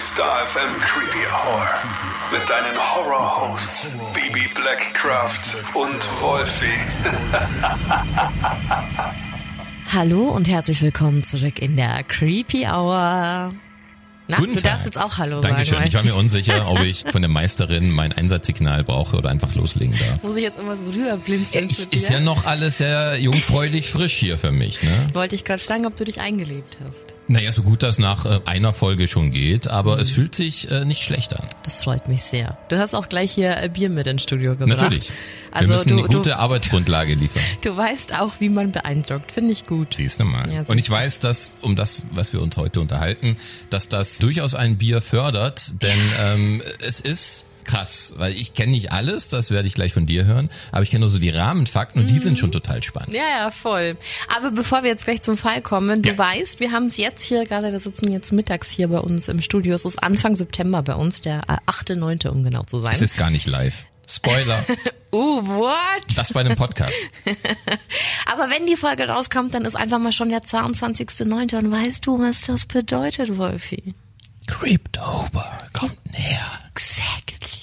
Star FM Creepy Hour. Mit deinen Horror-Hosts Baby Blackcraft und Wolfie. Hallo und herzlich willkommen zurück in der Creepy Hour. Na, Guten du Tag. darfst jetzt auch Hallo Dankeschön. sagen. Ich war mir unsicher, ob ich von der Meisterin mein Einsatzsignal brauche oder einfach loslegen darf. Muss ich jetzt immer so rüberblinzeln dir? ist ja noch alles sehr jungfräulich frisch hier für mich, ne? Wollte ich gerade fragen, ob du dich eingelebt hast. Naja, so gut das nach äh, einer Folge schon geht, aber es fühlt sich äh, nicht schlecht an. Das freut mich sehr. Du hast auch gleich hier äh, Bier mit ins Studio gebracht. Natürlich. Also Wir müssen du, eine gute du, Arbeitsgrundlage liefern. du weißt auch, wie man beeindruckt. Finde ich gut. Siehst du mal. Ja, Und ich weiß, dass, um das, was wir uns heute unterhalten, dass das durchaus ein Bier fördert, denn ähm, es ist krass, weil ich kenne nicht alles, das werde ich gleich von dir hören, aber ich kenne nur so die Rahmenfakten und die Mhm. sind schon total spannend. Ja, ja, voll. Aber bevor wir jetzt gleich zum Fall kommen, du Ja. weißt, wir haben es jetzt hier gerade, wir sitzen jetzt mittags hier bei uns im Studio. Es ist Anfang September bei uns, der äh, 8.9., um genau zu sein. Es ist gar nicht live. Spoiler, uh, what? das bei einem Podcast. Aber wenn die Folge rauskommt, dann ist einfach mal schon der 22.9. und weißt du, was das bedeutet, Wolfi? Creeptober kommt näher. Exactly.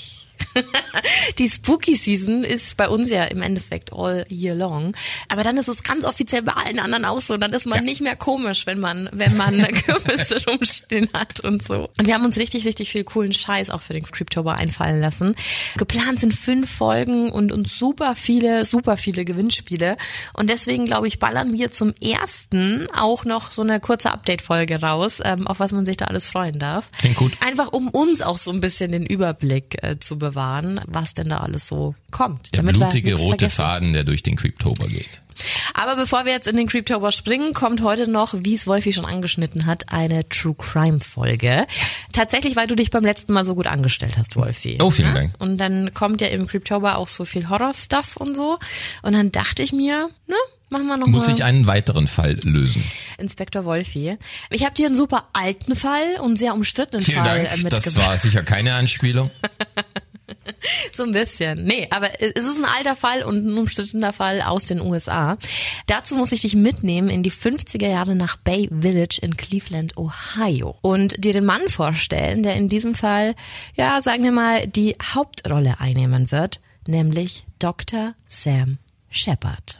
Die Spooky Season ist bei uns ja im Endeffekt all year long. Aber dann ist es ganz offiziell bei allen anderen auch so. Dann ist man Ja. nicht mehr komisch, wenn man, wenn man Kürbisse rumstehen hat und so. Und wir haben uns richtig, richtig viel coolen Scheiß auch für den Creeptober einfallen lassen. Geplant sind fünf Folgen und uns super viele, super viele Gewinnspiele. Und deswegen, glaube ich, ballern wir zum ersten auch noch so eine kurze Update-Folge raus, ähm, auf was man sich da alles freuen darf. Klingt gut. Einfach um uns auch so ein bisschen den Überblick äh, zu bewahren, was denn da alles so kommt. Der blutige rote vergessen. Faden, der durch den Creeptober geht. Aber bevor wir jetzt in den Creeptober springen, kommt heute noch, wie es Wolfi schon angeschnitten hat, eine True Crime Folge. Tatsächlich, weil du dich beim letzten Mal so gut angestellt hast, Wolfi. Oh, vielen Ja? Dank. Und dann kommt ja im Creeptober auch so viel Horror-Stuff und so. Und dann dachte ich mir, ne, machen wir noch Muss mal ich einen weiteren Fall lösen? Inspektor Wolfi. Ich habe dir einen super alten Fall und sehr umstrittenen Vielen Fall Dank. äh, mitgebracht. Das war sicher keine Anspielung. So ein bisschen. Nee, aber es ist ein alter Fall und ein umstrittener Fall aus den USA. Dazu muss ich dich mitnehmen in die 50er Jahre nach Bay Village in Cleveland, Ohio. Und dir den Mann vorstellen, der in diesem Fall, ja, sagen wir mal, die Hauptrolle einnehmen wird, nämlich Dr. Sam Shepard.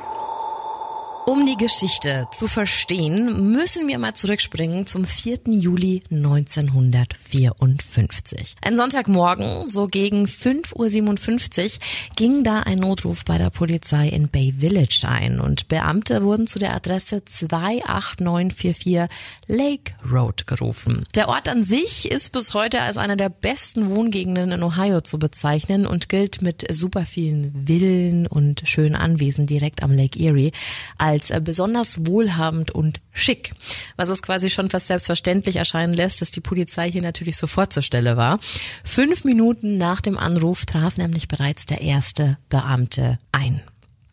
Um die Geschichte zu verstehen, müssen wir mal zurückspringen zum 4. Juli 1954. Ein Sonntagmorgen, so gegen 5.57 Uhr, ging da ein Notruf bei der Polizei in Bay Village ein und Beamte wurden zu der Adresse 28944 Lake Road gerufen. Der Ort an sich ist bis heute als einer der besten Wohngegenden in Ohio zu bezeichnen und gilt mit super vielen Villen und schönen Anwesen direkt am Lake Erie als besonders wohlhabend und schick. Was es quasi schon fast selbstverständlich erscheinen lässt, dass die Polizei hier natürlich sofort zur Stelle war. Fünf Minuten nach dem Anruf traf nämlich bereits der erste Beamte ein.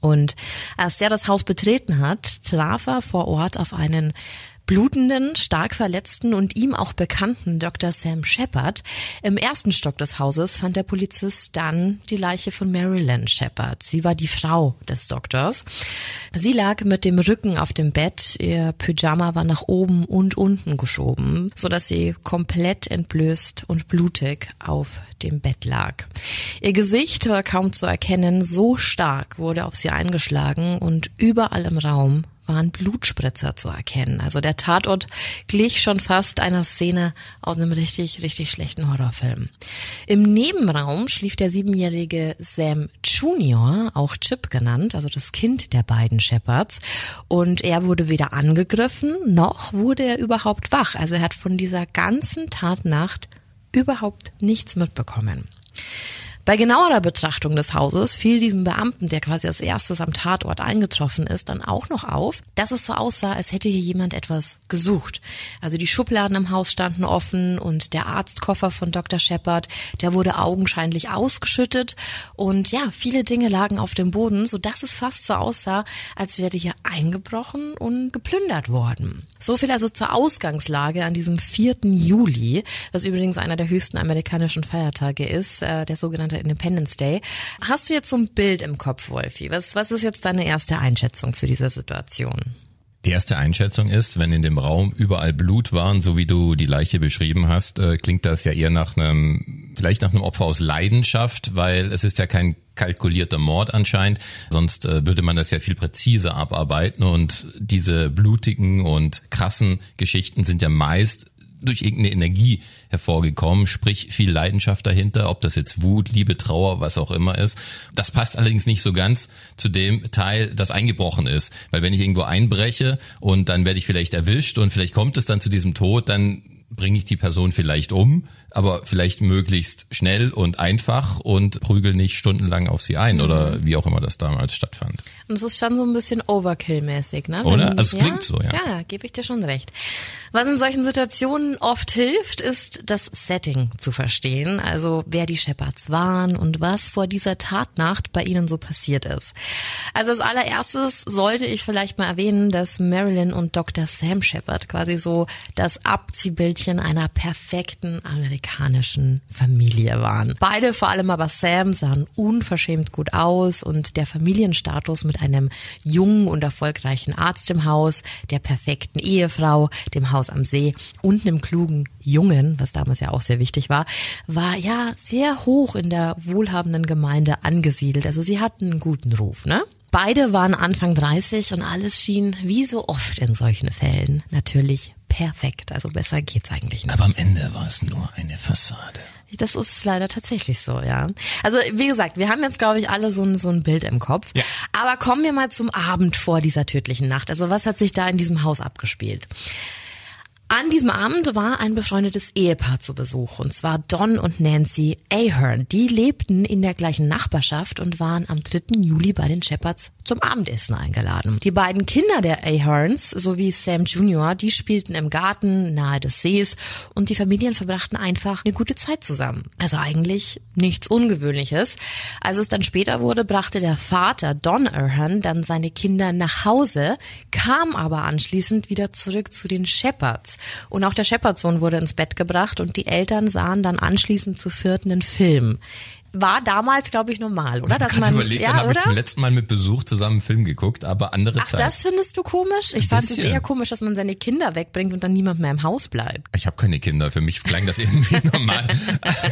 Und als der das Haus betreten hat, traf er vor Ort auf einen blutenden, stark verletzten und ihm auch bekannten Dr. Sam Shepard. Im ersten Stock des Hauses fand der Polizist dann die Leiche von Marilyn Shepard. Sie war die Frau des Doktors. Sie lag mit dem Rücken auf dem Bett. Ihr Pyjama war nach oben und unten geschoben, so dass sie komplett entblößt und blutig auf dem Bett lag. Ihr Gesicht war kaum zu erkennen, so stark wurde auf sie eingeschlagen und überall im Raum waren Blutspritzer zu erkennen. Also der Tatort glich schon fast einer Szene aus einem richtig, richtig schlechten Horrorfilm. Im Nebenraum schlief der siebenjährige Sam Junior, auch Chip genannt, also das Kind der beiden Shepards. Und er wurde weder angegriffen, noch wurde er überhaupt wach. Also er hat von dieser ganzen Tatnacht überhaupt nichts mitbekommen. Bei genauerer Betrachtung des Hauses fiel diesem Beamten, der quasi als erstes am Tatort eingetroffen ist, dann auch noch auf, dass es so aussah, als hätte hier jemand etwas gesucht. Also die Schubladen im Haus standen offen und der Arztkoffer von Dr. Shepard, der wurde augenscheinlich ausgeschüttet und ja, viele Dinge lagen auf dem Boden, so dass es fast so aussah, als wäre hier eingebrochen und geplündert worden. So viel also zur Ausgangslage an diesem 4. Juli, was übrigens einer der höchsten amerikanischen Feiertage ist, äh, der sogenannte Independence Day. Hast du jetzt so ein Bild im Kopf, Wolfi? Was, was ist jetzt deine erste Einschätzung zu dieser Situation? Die erste Einschätzung ist, wenn in dem Raum überall Blut waren, so wie du die Leiche beschrieben hast, äh, klingt das ja eher nach einem, vielleicht nach einem Opfer aus Leidenschaft, weil es ist ja kein kalkulierter Mord anscheinend. Sonst äh, würde man das ja viel präziser abarbeiten und diese blutigen und krassen Geschichten sind ja meist durch irgendeine Energie hervorgekommen, sprich viel Leidenschaft dahinter, ob das jetzt Wut, Liebe, Trauer, was auch immer ist. Das passt allerdings nicht so ganz zu dem Teil, das eingebrochen ist. Weil wenn ich irgendwo einbreche und dann werde ich vielleicht erwischt und vielleicht kommt es dann zu diesem Tod, dann bringe ich die Person vielleicht um, aber vielleicht möglichst schnell und einfach und prügel nicht stundenlang auf sie ein mhm. oder wie auch immer das damals stattfand. Und es ist schon so ein bisschen Overkill-mäßig, ne? Oder? also es ja, klingt so, ja. Ja, gebe ich dir schon recht. Was in solchen Situationen oft hilft, ist das Setting zu verstehen, also wer die Shepards waren und was vor dieser Tatnacht bei ihnen so passiert ist. Also als allererstes sollte ich vielleicht mal erwähnen, dass Marilyn und Dr. Sam Shepard quasi so das Abziehbildchen einer perfekten amerikanischen Familie waren. Beide, vor allem aber Sam, sahen unverschämt gut aus und der Familienstatus mit einem jungen und erfolgreichen Arzt im Haus, der perfekten Ehefrau, dem Haus am See und einem klugen Jungen, was damals ja auch sehr wichtig war, war ja sehr hoch in der wohlhabenden Gemeinde angesiedelt. Also sie hatten einen guten Ruf, ne? Beide waren Anfang 30 und alles schien, wie so oft in solchen Fällen, natürlich perfekt. Also besser geht's eigentlich nicht. Aber am Ende war es nur eine Fassade. Das ist leider tatsächlich so, ja. Also wie gesagt, wir haben jetzt, glaube ich, alle so ein, so ein Bild im Kopf. Ja. Aber kommen wir mal zum Abend vor dieser tödlichen Nacht. Also was hat sich da in diesem Haus abgespielt? An diesem Abend war ein befreundetes Ehepaar zu Besuch, und zwar Don und Nancy Ahern. Die lebten in der gleichen Nachbarschaft und waren am 3. Juli bei den Shepards zum Abendessen eingeladen. Die beiden Kinder der Aherns sowie Sam Jr., die spielten im Garten nahe des Sees und die Familien verbrachten einfach eine gute Zeit zusammen. Also eigentlich nichts Ungewöhnliches. Als es dann später wurde, brachte der Vater Don Ahern dann seine Kinder nach Hause, kam aber anschließend wieder zurück zu den Shepards. Und auch der Shepherdsohn wurde ins Bett gebracht und die Eltern sahen dann anschließend zu vierten einen Film war damals, glaube ich, normal, oder? Dass man, überlegt, ja, dann habe ich zum letzten Mal mit Besuch zusammen einen Film geguckt, aber andere Ach, Zeit. das findest du komisch? Ich fand es eher komisch, dass man seine Kinder wegbringt und dann niemand mehr im Haus bleibt. Ich habe keine Kinder, für mich klang das irgendwie normal.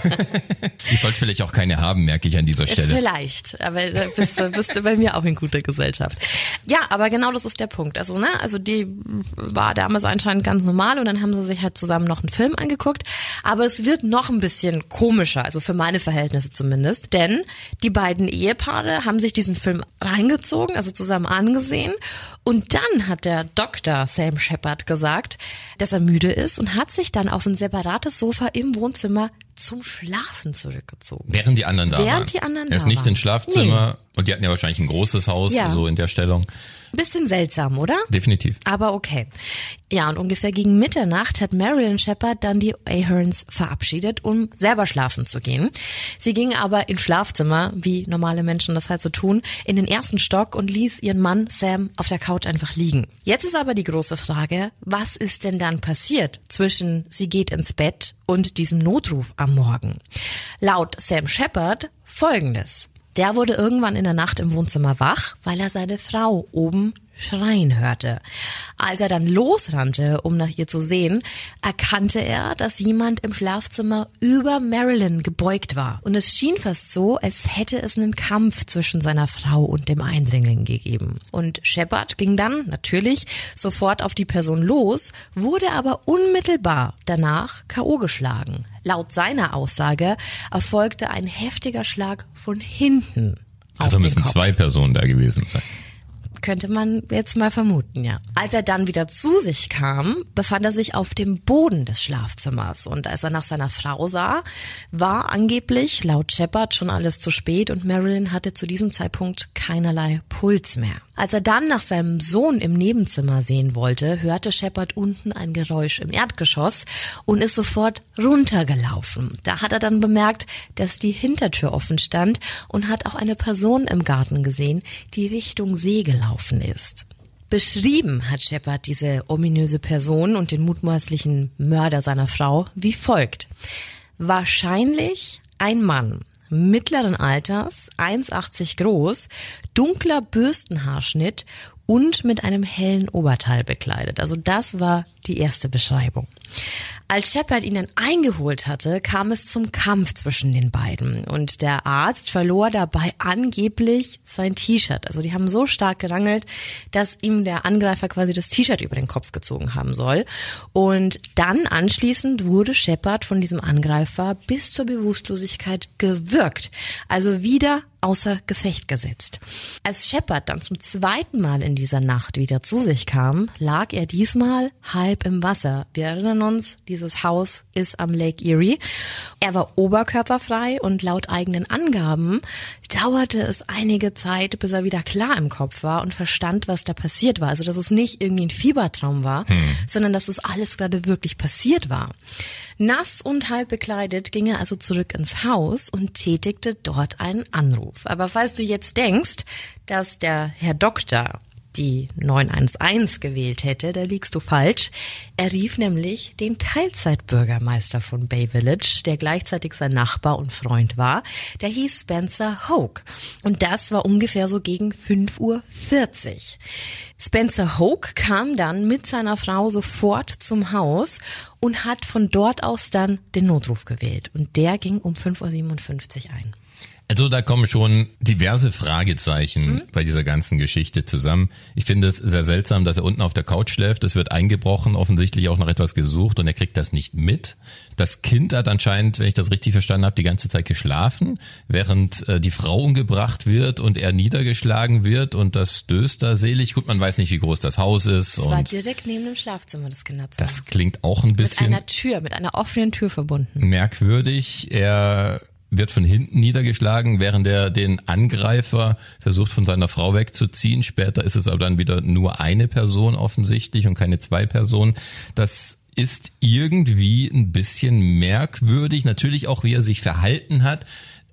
ich sollte vielleicht auch keine haben, merke ich an dieser Stelle. Vielleicht, aber da bist, du, bist du bei mir auch in guter Gesellschaft. Ja, aber genau das ist der Punkt. Also, ne, also die war damals anscheinend ganz normal und dann haben sie sich halt zusammen noch einen Film angeguckt. Aber es wird noch ein bisschen komischer, also für meine Verhältnisse zumindest zumindest, denn die beiden Ehepaare haben sich diesen Film reingezogen, also zusammen angesehen und dann hat der Doktor Sam Shepard gesagt, dass er müde ist und hat sich dann auf ein separates Sofa im Wohnzimmer zum Schlafen zurückgezogen. Während die anderen da Während waren. die anderen er ist nicht waren. ins Schlafzimmer nee. und die hatten ja wahrscheinlich ein großes Haus, ja. so in der Stellung. Bisschen seltsam, oder? Definitiv. Aber okay. Ja, und ungefähr gegen Mitternacht hat Marilyn Shepard dann die Aherns verabschiedet, um selber schlafen zu gehen. Sie ging aber ins Schlafzimmer, wie normale Menschen das halt so tun, in den ersten Stock und ließ ihren Mann Sam auf der Couch einfach liegen. Jetzt ist aber die große Frage, was ist denn dann passiert zwischen sie geht ins Bett und diesem Notruf am Morgen? Laut Sam Shepard folgendes. Der wurde irgendwann in der Nacht im Wohnzimmer wach, weil er seine Frau oben schreien hörte. Als er dann losrannte, um nach ihr zu sehen, erkannte er, dass jemand im Schlafzimmer über Marilyn gebeugt war. Und es schien fast so, als hätte es einen Kampf zwischen seiner Frau und dem Eindringling gegeben. Und Shepard ging dann natürlich sofort auf die Person los, wurde aber unmittelbar danach K.O. geschlagen. Laut seiner Aussage erfolgte ein heftiger Schlag von hinten. Also müssen zwei Personen da gewesen sein. Könnte man jetzt mal vermuten, ja. Als er dann wieder zu sich kam, befand er sich auf dem Boden des Schlafzimmers und als er nach seiner Frau sah, war angeblich laut Shepard schon alles zu spät und Marilyn hatte zu diesem Zeitpunkt keinerlei Puls mehr. Als er dann nach seinem Sohn im Nebenzimmer sehen wollte, hörte Shepard unten ein Geräusch im Erdgeschoss und ist sofort runtergelaufen. Da hat er dann bemerkt, dass die Hintertür offen stand und hat auch eine Person im Garten gesehen, die Richtung See gelaufen ist. Beschrieben hat Shepard diese ominöse Person und den mutmaßlichen Mörder seiner Frau wie folgt. Wahrscheinlich ein Mann, mittleren Alters, 1,80 groß, dunkler Bürstenhaarschnitt und mit einem hellen Oberteil bekleidet. Also das war die erste Beschreibung. Als Shepard ihn dann eingeholt hatte, kam es zum Kampf zwischen den beiden und der Arzt verlor dabei angeblich sein T-Shirt. Also die haben so stark gerangelt, dass ihm der Angreifer quasi das T-Shirt über den Kopf gezogen haben soll. Und dann anschließend wurde Shepard von diesem Angreifer bis zur Bewusstlosigkeit gewürgt. Also wieder außer Gefecht gesetzt. Als Shepard dann zum zweiten Mal in dieser Nacht wieder zu sich kam, lag er diesmal halb im Wasser. Wir erinnern uns, dieses Haus ist am Lake Erie. Er war oberkörperfrei und laut eigenen Angaben dauerte es einige Zeit, bis er wieder klar im Kopf war und verstand, was da passiert war. Also, dass es nicht irgendwie ein Fiebertraum war, hm. sondern dass es alles gerade wirklich passiert war. Nass und halb bekleidet ging er also zurück ins Haus und tätigte dort einen Anruf. Aber falls du jetzt denkst, dass der Herr Doktor die 911 gewählt hätte, da liegst du falsch. Er rief nämlich den Teilzeitbürgermeister von Bay Village, der gleichzeitig sein Nachbar und Freund war. Der hieß Spencer Hoke. Und das war ungefähr so gegen 5.40 Uhr. Spencer Hoke kam dann mit seiner Frau sofort zum Haus und hat von dort aus dann den Notruf gewählt. Und der ging um 5.57 Uhr ein. Also da kommen schon diverse Fragezeichen mhm. bei dieser ganzen Geschichte zusammen. Ich finde es sehr seltsam, dass er unten auf der Couch schläft. Es wird eingebrochen, offensichtlich auch noch etwas gesucht und er kriegt das nicht mit. Das Kind hat anscheinend, wenn ich das richtig verstanden habe, die ganze Zeit geschlafen, während äh, die Frau umgebracht wird und er niedergeschlagen wird und das döst da selig. Gut, man weiß nicht, wie groß das Haus ist. Es war direkt neben dem Schlafzimmer das Kinderzimmer. Das klingt auch ein bisschen... Mit einer Tür, mit einer offenen Tür verbunden. Merkwürdig. Er wird von hinten niedergeschlagen, während er den Angreifer versucht von seiner Frau wegzuziehen. Später ist es aber dann wieder nur eine Person offensichtlich und keine zwei Personen. Das ist irgendwie ein bisschen merkwürdig. Natürlich auch, wie er sich verhalten hat.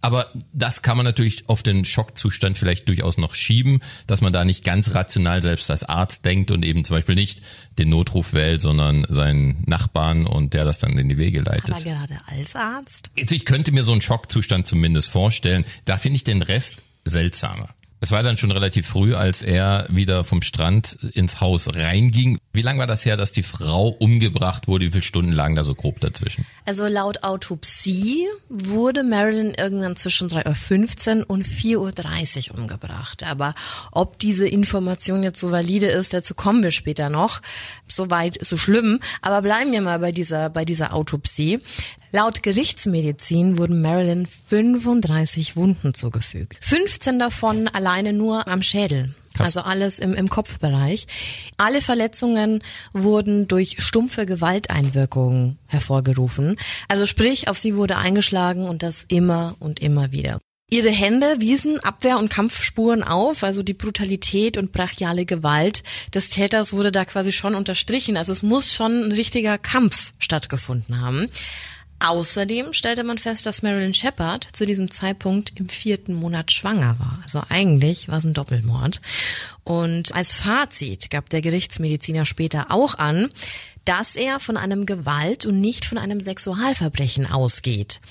Aber das kann man natürlich auf den Schockzustand vielleicht durchaus noch schieben, dass man da nicht ganz rational selbst als Arzt denkt und eben zum Beispiel nicht den Notruf wählt, sondern seinen Nachbarn und der das dann in die Wege leitet. Aber gerade als Arzt? Also ich könnte mir so einen Schockzustand zumindest vorstellen. Da finde ich den Rest seltsamer. Es war dann schon relativ früh, als er wieder vom Strand ins Haus reinging. Wie lange war das her, dass die Frau umgebracht wurde? Wie viele Stunden lagen da so grob dazwischen? Also laut Autopsie wurde Marilyn irgendwann zwischen 3.15 Uhr und 4.30 Uhr umgebracht. Aber ob diese Information jetzt so valide ist, dazu kommen wir später noch. Soweit so schlimm. Aber bleiben wir mal bei dieser, bei dieser Autopsie. Laut Gerichtsmedizin wurden Marilyn 35 Wunden zugefügt. 15 davon alleine nur am Schädel. Krass. Also alles im, im Kopfbereich. Alle Verletzungen wurden durch stumpfe Gewalteinwirkungen hervorgerufen. Also sprich, auf sie wurde eingeschlagen und das immer und immer wieder. Ihre Hände wiesen Abwehr- und Kampfspuren auf, also die Brutalität und brachiale Gewalt des Täters wurde da quasi schon unterstrichen. Also es muss schon ein richtiger Kampf stattgefunden haben. Außerdem stellte man fest, dass Marilyn Shepard zu diesem Zeitpunkt im vierten Monat schwanger war. Also eigentlich war es ein Doppelmord. Und als Fazit gab der Gerichtsmediziner später auch an, dass er von einem Gewalt- und nicht von einem Sexualverbrechen ausgeht.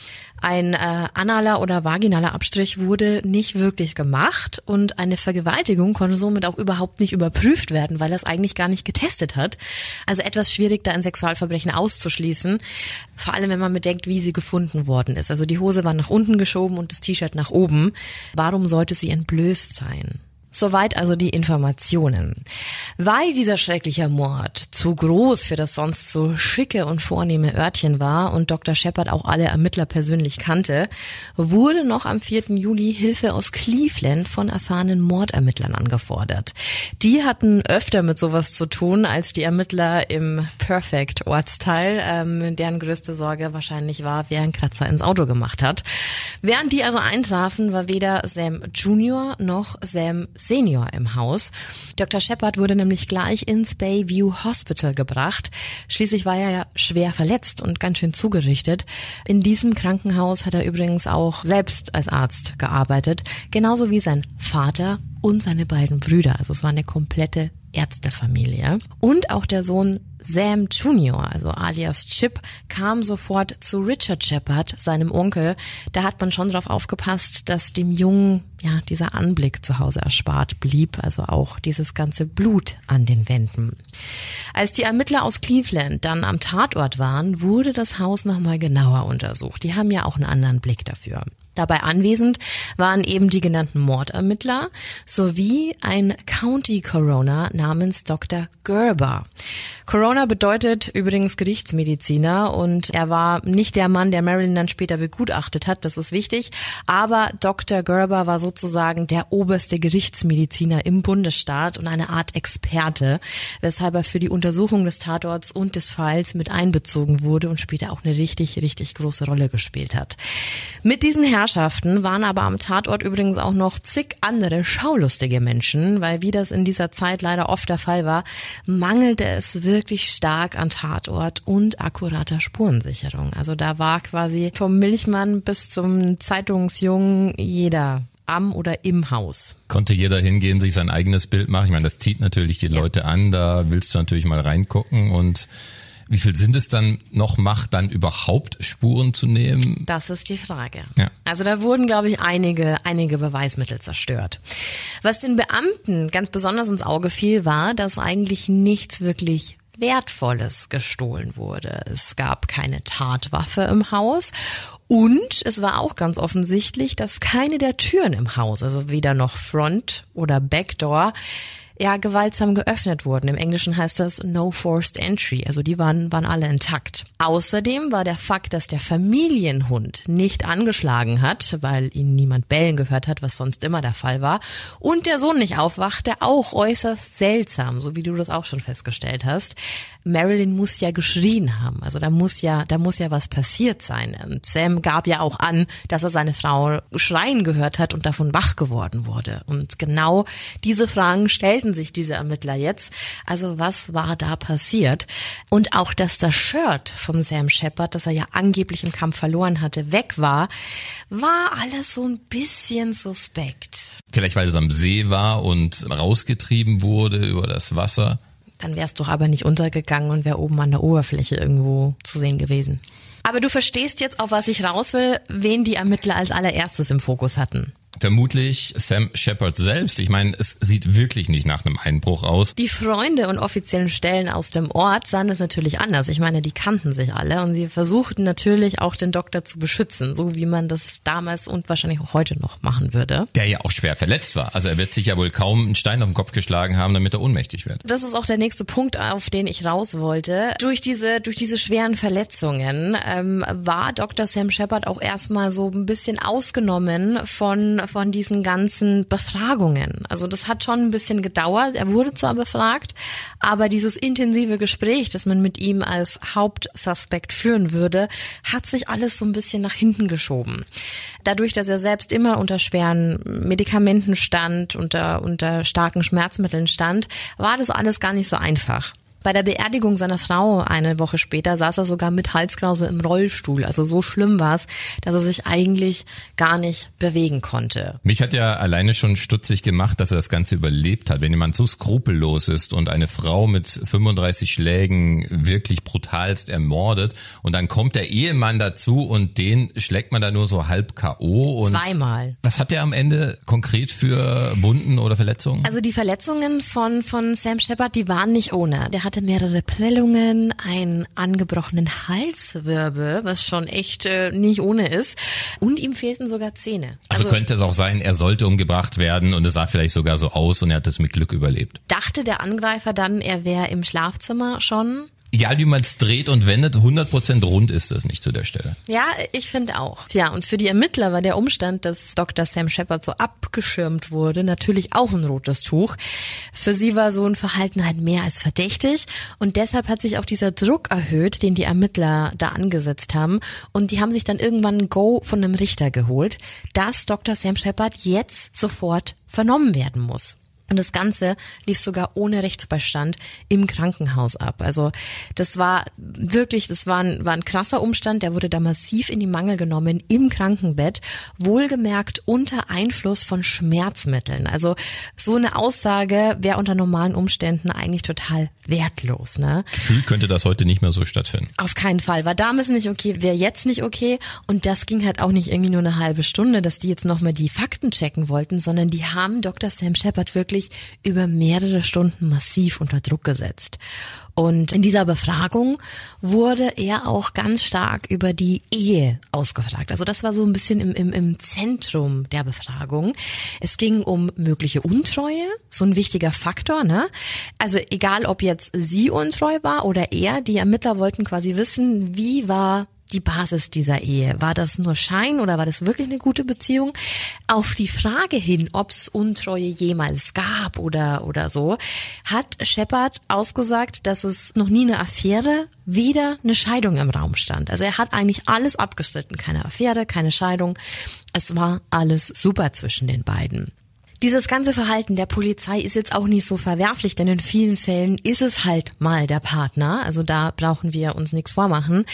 Ein äh, analer oder vaginaler Abstrich wurde nicht wirklich gemacht und eine Vergewaltigung konnte somit auch überhaupt nicht überprüft werden, weil es eigentlich gar nicht getestet hat. Also etwas schwierig, da ein Sexualverbrechen auszuschließen, vor allem wenn man bedenkt, wie sie gefunden worden ist. Also die Hose war nach unten geschoben und das T-Shirt nach oben. Warum sollte sie entblößt sein? Soweit also die Informationen. Weil dieser schreckliche Mord zu groß für das sonst so schicke und vornehme Örtchen war und Dr. Shepard auch alle Ermittler persönlich kannte, wurde noch am 4. Juli Hilfe aus Cleveland von erfahrenen Mordermittlern angefordert. Die hatten öfter mit sowas zu tun als die Ermittler im Perfect Ortsteil, ähm, deren größte Sorge wahrscheinlich war, wer einen Kratzer ins Auto gemacht hat. Während die also eintrafen, war weder Sam Junior noch Sam Senior im Haus. Dr. Shepard wurde nämlich gleich ins Bayview Hospital gebracht. Schließlich war er ja schwer verletzt und ganz schön zugerichtet. In diesem Krankenhaus hat er übrigens auch selbst als Arzt gearbeitet, genauso wie sein Vater und seine beiden Brüder. Also es war eine komplette Ärztefamilie. Und auch der Sohn Sam Jr., also alias Chip, kam sofort zu Richard Shepard, seinem Onkel. Da hat man schon darauf aufgepasst, dass dem Jungen ja dieser Anblick zu Hause erspart blieb, also auch dieses ganze Blut an den Wänden. Als die Ermittler aus Cleveland dann am Tatort waren, wurde das Haus nochmal genauer untersucht. Die haben ja auch einen anderen Blick dafür. Dabei anwesend waren eben die genannten Mordermittler sowie ein County Coroner namens Dr. Gerber. Coroner bedeutet übrigens Gerichtsmediziner und er war nicht der Mann, der Marilyn dann später begutachtet hat, das ist wichtig, aber Dr. Gerber war sozusagen der oberste Gerichtsmediziner im Bundesstaat und eine Art Experte, weshalb er für die Untersuchung des Tatorts und des Falls mit einbezogen wurde und später auch eine richtig, richtig große Rolle gespielt hat. Mit diesen Herrschaften waren aber am Tatort übrigens auch noch zig andere schaulustige Menschen, weil wie das in dieser Zeit leider oft der Fall war, mangelte es wirklich stark an Tatort und akkurater Spurensicherung. Also da war quasi vom Milchmann bis zum Zeitungsjungen jeder am oder im Haus. Konnte jeder hingehen, sich sein eigenes Bild machen? Ich meine, das zieht natürlich die ja. Leute an, da willst du natürlich mal reingucken und wie viel sind es dann noch Macht, dann überhaupt Spuren zu nehmen? Das ist die Frage. Ja. Also da wurden, glaube ich, einige, einige Beweismittel zerstört. Was den Beamten ganz besonders ins Auge fiel, war, dass eigentlich nichts wirklich Wertvolles gestohlen wurde. Es gab keine Tatwaffe im Haus und es war auch ganz offensichtlich, dass keine der Türen im Haus, also weder noch Front oder Backdoor, ja gewaltsam geöffnet wurden. Im Englischen heißt das No Forced Entry, also die waren, waren alle intakt. Außerdem war der Fakt, dass der Familienhund nicht angeschlagen hat, weil ihn niemand bellen gehört hat, was sonst immer der Fall war, und der Sohn nicht aufwachte, auch äußerst seltsam, so wie du das auch schon festgestellt hast. Marilyn muss ja geschrien haben, also da muss ja, da muss ja was passiert sein. Und Sam gab ja auch an, dass er seine Frau schreien gehört hat und davon wach geworden wurde. Und genau diese Fragen stellten sich diese Ermittler jetzt. Also was war da passiert? Und auch, dass das Shirt von Sam Shepard, das er ja angeblich im Kampf verloren hatte, weg war, war alles so ein bisschen suspekt. Vielleicht weil es am See war und rausgetrieben wurde über das Wasser. Dann wär's doch aber nicht untergegangen und wäre oben an der Oberfläche irgendwo zu sehen gewesen. Aber du verstehst jetzt, auf was ich raus will, wen die Ermittler als allererstes im Fokus hatten. Vermutlich Sam Shepard selbst. Ich meine, es sieht wirklich nicht nach einem Einbruch aus. Die Freunde und offiziellen Stellen aus dem Ort sahen es natürlich anders. Ich meine, die kannten sich alle und sie versuchten natürlich auch den Doktor zu beschützen, so wie man das damals und wahrscheinlich auch heute noch machen würde. Der ja auch schwer verletzt war. Also er wird sich ja wohl kaum einen Stein auf den Kopf geschlagen haben, damit er ohnmächtig wird. Das ist auch der nächste Punkt, auf den ich raus wollte. Durch diese, durch diese schweren Verletzungen ähm, war Dr. Sam Shepard auch erstmal so ein bisschen ausgenommen von von diesen ganzen Befragungen. Also das hat schon ein bisschen gedauert. Er wurde zwar befragt, aber dieses intensive Gespräch, das man mit ihm als Hauptsuspekt führen würde, hat sich alles so ein bisschen nach hinten geschoben. Dadurch, dass er selbst immer unter schweren Medikamenten stand, unter, unter starken Schmerzmitteln stand, war das alles gar nicht so einfach. Bei der Beerdigung seiner Frau eine Woche später saß er sogar mit Halskrause im Rollstuhl. Also so schlimm war es, dass er sich eigentlich gar nicht bewegen konnte. Mich hat ja alleine schon stutzig gemacht, dass er das Ganze überlebt hat. Wenn jemand so skrupellos ist und eine Frau mit 35 Schlägen wirklich brutalst ermordet und dann kommt der Ehemann dazu und den schlägt man da nur so halb K.O. Und Zweimal. Was hat er am Ende konkret für Wunden oder Verletzungen? Also die Verletzungen von, von Sam Shepard, die waren nicht ohne. Der hat hatte mehrere Prellungen, einen angebrochenen Halswirbel, was schon echt äh, nicht ohne ist. Und ihm fehlten sogar Zähne. Also, also könnte es auch sein, er sollte umgebracht werden und es sah vielleicht sogar so aus und er hat es mit Glück überlebt. Dachte der Angreifer dann, er wäre im Schlafzimmer schon egal wie man es dreht und wendet, 100% rund ist das nicht zu der Stelle. Ja, ich finde auch. Ja, und für die Ermittler war der Umstand, dass Dr. Sam Shepard so abgeschirmt wurde, natürlich auch ein rotes Tuch. Für sie war so ein Verhalten halt mehr als verdächtig und deshalb hat sich auch dieser Druck erhöht, den die Ermittler da angesetzt haben und die haben sich dann irgendwann ein Go von einem Richter geholt, dass Dr. Sam Shepard jetzt sofort vernommen werden muss. Und das Ganze lief sogar ohne Rechtsbeistand im Krankenhaus ab. Also das war wirklich, das war ein, war ein krasser Umstand. Der wurde da massiv in die Mangel genommen im Krankenbett, wohlgemerkt unter Einfluss von Schmerzmitteln. Also so eine Aussage wäre unter normalen Umständen eigentlich total wertlos. Ne? Gefühl könnte das heute nicht mehr so stattfinden. Auf keinen Fall. War damals nicht okay, wäre jetzt nicht okay. Und das ging halt auch nicht irgendwie nur eine halbe Stunde, dass die jetzt nochmal die Fakten checken wollten, sondern die haben Dr. Sam Shepard wirklich wirklich über mehrere Stunden massiv unter Druck gesetzt. Und in dieser Befragung wurde er auch ganz stark über die Ehe ausgefragt. Also das war so ein bisschen im, im, im Zentrum der Befragung. Es ging um mögliche Untreue, so ein wichtiger Faktor. Ne? Also egal, ob jetzt sie untreu war oder er, die Ermittler wollten quasi wissen, wie war die Basis dieser Ehe? War das nur Schein oder war das wirklich eine gute Beziehung? Auf die Frage hin, ob es Untreue jemals gab oder, oder so, hat Shepard ausgesagt, dass es noch nie eine Affäre, weder eine Scheidung im Raum stand. Also er hat eigentlich alles abgestritten. Keine Affäre, keine Scheidung. Es war alles super zwischen den beiden. Dieses ganze Verhalten der Polizei ist jetzt auch nicht so verwerflich, denn in vielen Fällen ist es halt mal der Partner. Also da brauchen wir uns nichts vormachen.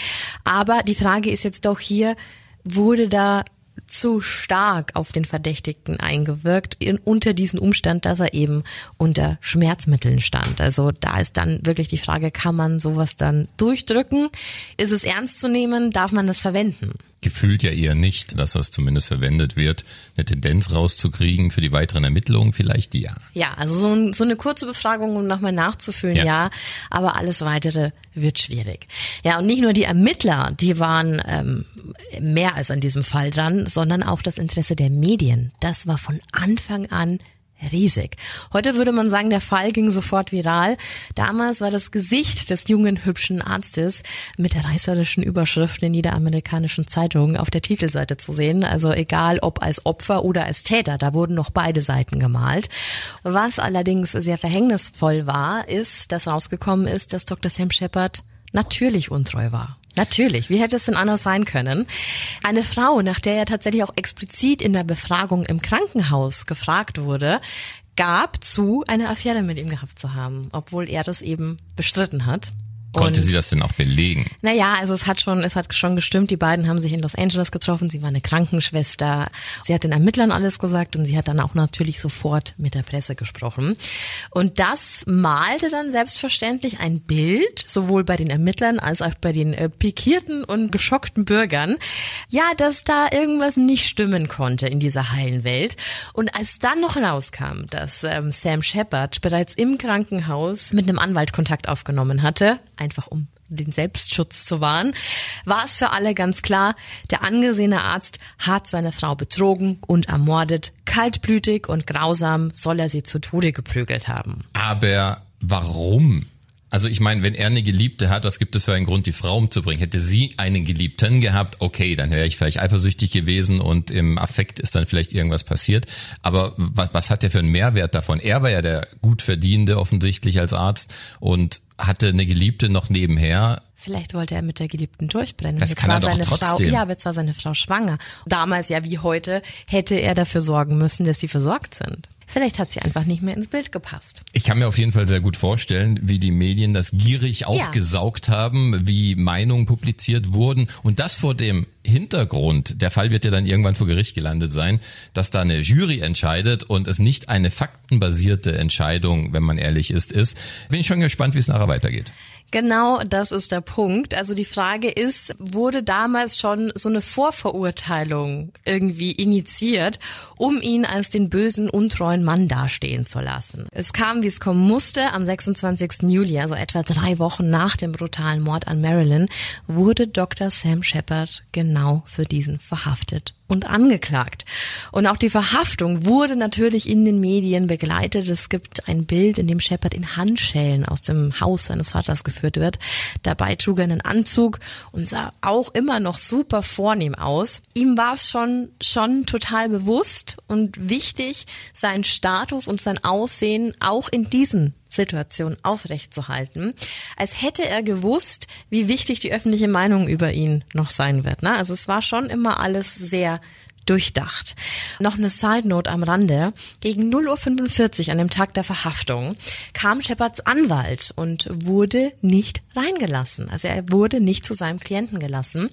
Aber die Frage ist jetzt doch hier, wurde da zu stark auf den Verdächtigten eingewirkt, in, unter diesem Umstand, dass er eben unter Schmerzmitteln stand. Also da ist dann wirklich die Frage, kann man sowas dann durchdrücken? Ist es ernst zu nehmen? Darf man das verwenden? Gefühlt ja eher nicht, dass das zumindest verwendet wird, eine Tendenz rauszukriegen für die weiteren Ermittlungen, vielleicht ja. Ja, also so, ein, so eine kurze Befragung, um nochmal nachzufüllen, ja. ja. aber alles weitere wird schwierig. Ja, und nicht nur die Ermittler, die waren ähm, mehr als an diesem Fall dran, sondern auch das Interesse der Medien. Das war von Anfang an riesig. Heute würde man sagen, der Fall ging sofort viral. Damals war das Gesicht des jungen, hübschen Arztes mit der reißerischen Überschrift in jeder amerikanischen Zeitung auf der Titelseite zu sehen. Also egal ob als Opfer oder als Täter, da wurden noch beide Seiten gemalt. Was allerdings sehr verhängnisvoll war, ist, dass rausgekommen ist, dass Dr. Sam Shepard natürlich untreu war. Natürlich, wie hätte es denn anders sein können? Eine Frau, nach der er tatsächlich auch explizit in der Befragung im Krankenhaus gefragt wurde, gab zu, eine Affäre mit ihm gehabt zu haben, obwohl er das eben bestritten hat. Konnte und, sie das denn auch belegen? Naja, also es hat schon, es hat schon gestimmt. Die beiden haben sich in Los Angeles getroffen. Sie war eine Krankenschwester. Sie hat den Ermittlern alles gesagt und sie hat dann auch natürlich sofort mit der Presse gesprochen. Und das malte dann selbstverständlich ein Bild, sowohl bei den Ermittlern als auch bei den äh, pikierten und geschockten Bürgern. Ja, dass da irgendwas nicht stimmen konnte in dieser heilen Welt. Und als dann noch rauskam, dass ähm, Sam Shepard bereits im Krankenhaus mit einem Anwalt Kontakt aufgenommen hatte, einfach um den Selbstschutz zu wahren, war es für alle ganz klar, der angesehene Arzt hat seine Frau betrogen und ermordet. Kaltblütig und grausam soll er sie zu Tode geprügelt haben. Aber warum? Also ich meine, wenn er eine Geliebte hat, was gibt es für einen Grund, die Frau umzubringen? Hätte sie einen Geliebten gehabt, okay, dann wäre ich vielleicht eifersüchtig gewesen und im Affekt ist dann vielleicht irgendwas passiert. Aber was, was hat er für einen Mehrwert davon? Er war ja der gut verdienende offensichtlich als Arzt und hatte eine Geliebte noch nebenher. Vielleicht wollte er mit der Geliebten durchbrennen. Das jetzt kann er doch trotzdem. Frau, ja, aber jetzt war seine Frau schwanger. Damals ja wie heute hätte er dafür sorgen müssen, dass sie versorgt sind. Vielleicht hat sie einfach nicht mehr ins Bild gepasst. Ich kann mir auf jeden Fall sehr gut vorstellen, wie die Medien das gierig aufgesaugt ja. haben, wie Meinungen publiziert wurden und das vor dem Hintergrund, der Fall wird ja dann irgendwann vor Gericht gelandet sein, dass da eine Jury entscheidet und es nicht eine faktenbasierte Entscheidung, wenn man ehrlich ist, ist. Bin ich schon gespannt, wie es nachher weitergeht. Genau, das ist der Punkt. Also die Frage ist, wurde damals schon so eine Vorverurteilung irgendwie initiiert, um ihn als den bösen, untreuen Mann dastehen zu lassen? Es kam, wie es kommen musste, am 26. Juli, also etwa drei Wochen nach dem brutalen Mord an Marilyn, wurde Dr. Sam Shepard genau für diesen verhaftet und angeklagt. Und auch die Verhaftung wurde natürlich in den Medien begleitet. Es gibt ein Bild, in dem Shepard in Handschellen aus dem Haus seines Vaters geführt wird. Dabei trug er einen Anzug und sah auch immer noch super vornehm aus. Ihm war es schon, schon total bewusst und wichtig, seinen Status und sein Aussehen auch in diesen Situation aufrechtzuerhalten, als hätte er gewusst, wie wichtig die öffentliche Meinung über ihn noch sein wird. Ne? Also es war schon immer alles sehr durchdacht. Noch eine Side Note am Rande. Gegen 0.45 Uhr an dem Tag der Verhaftung kam Shepards Anwalt und wurde nicht reingelassen. Also er wurde nicht zu seinem Klienten gelassen.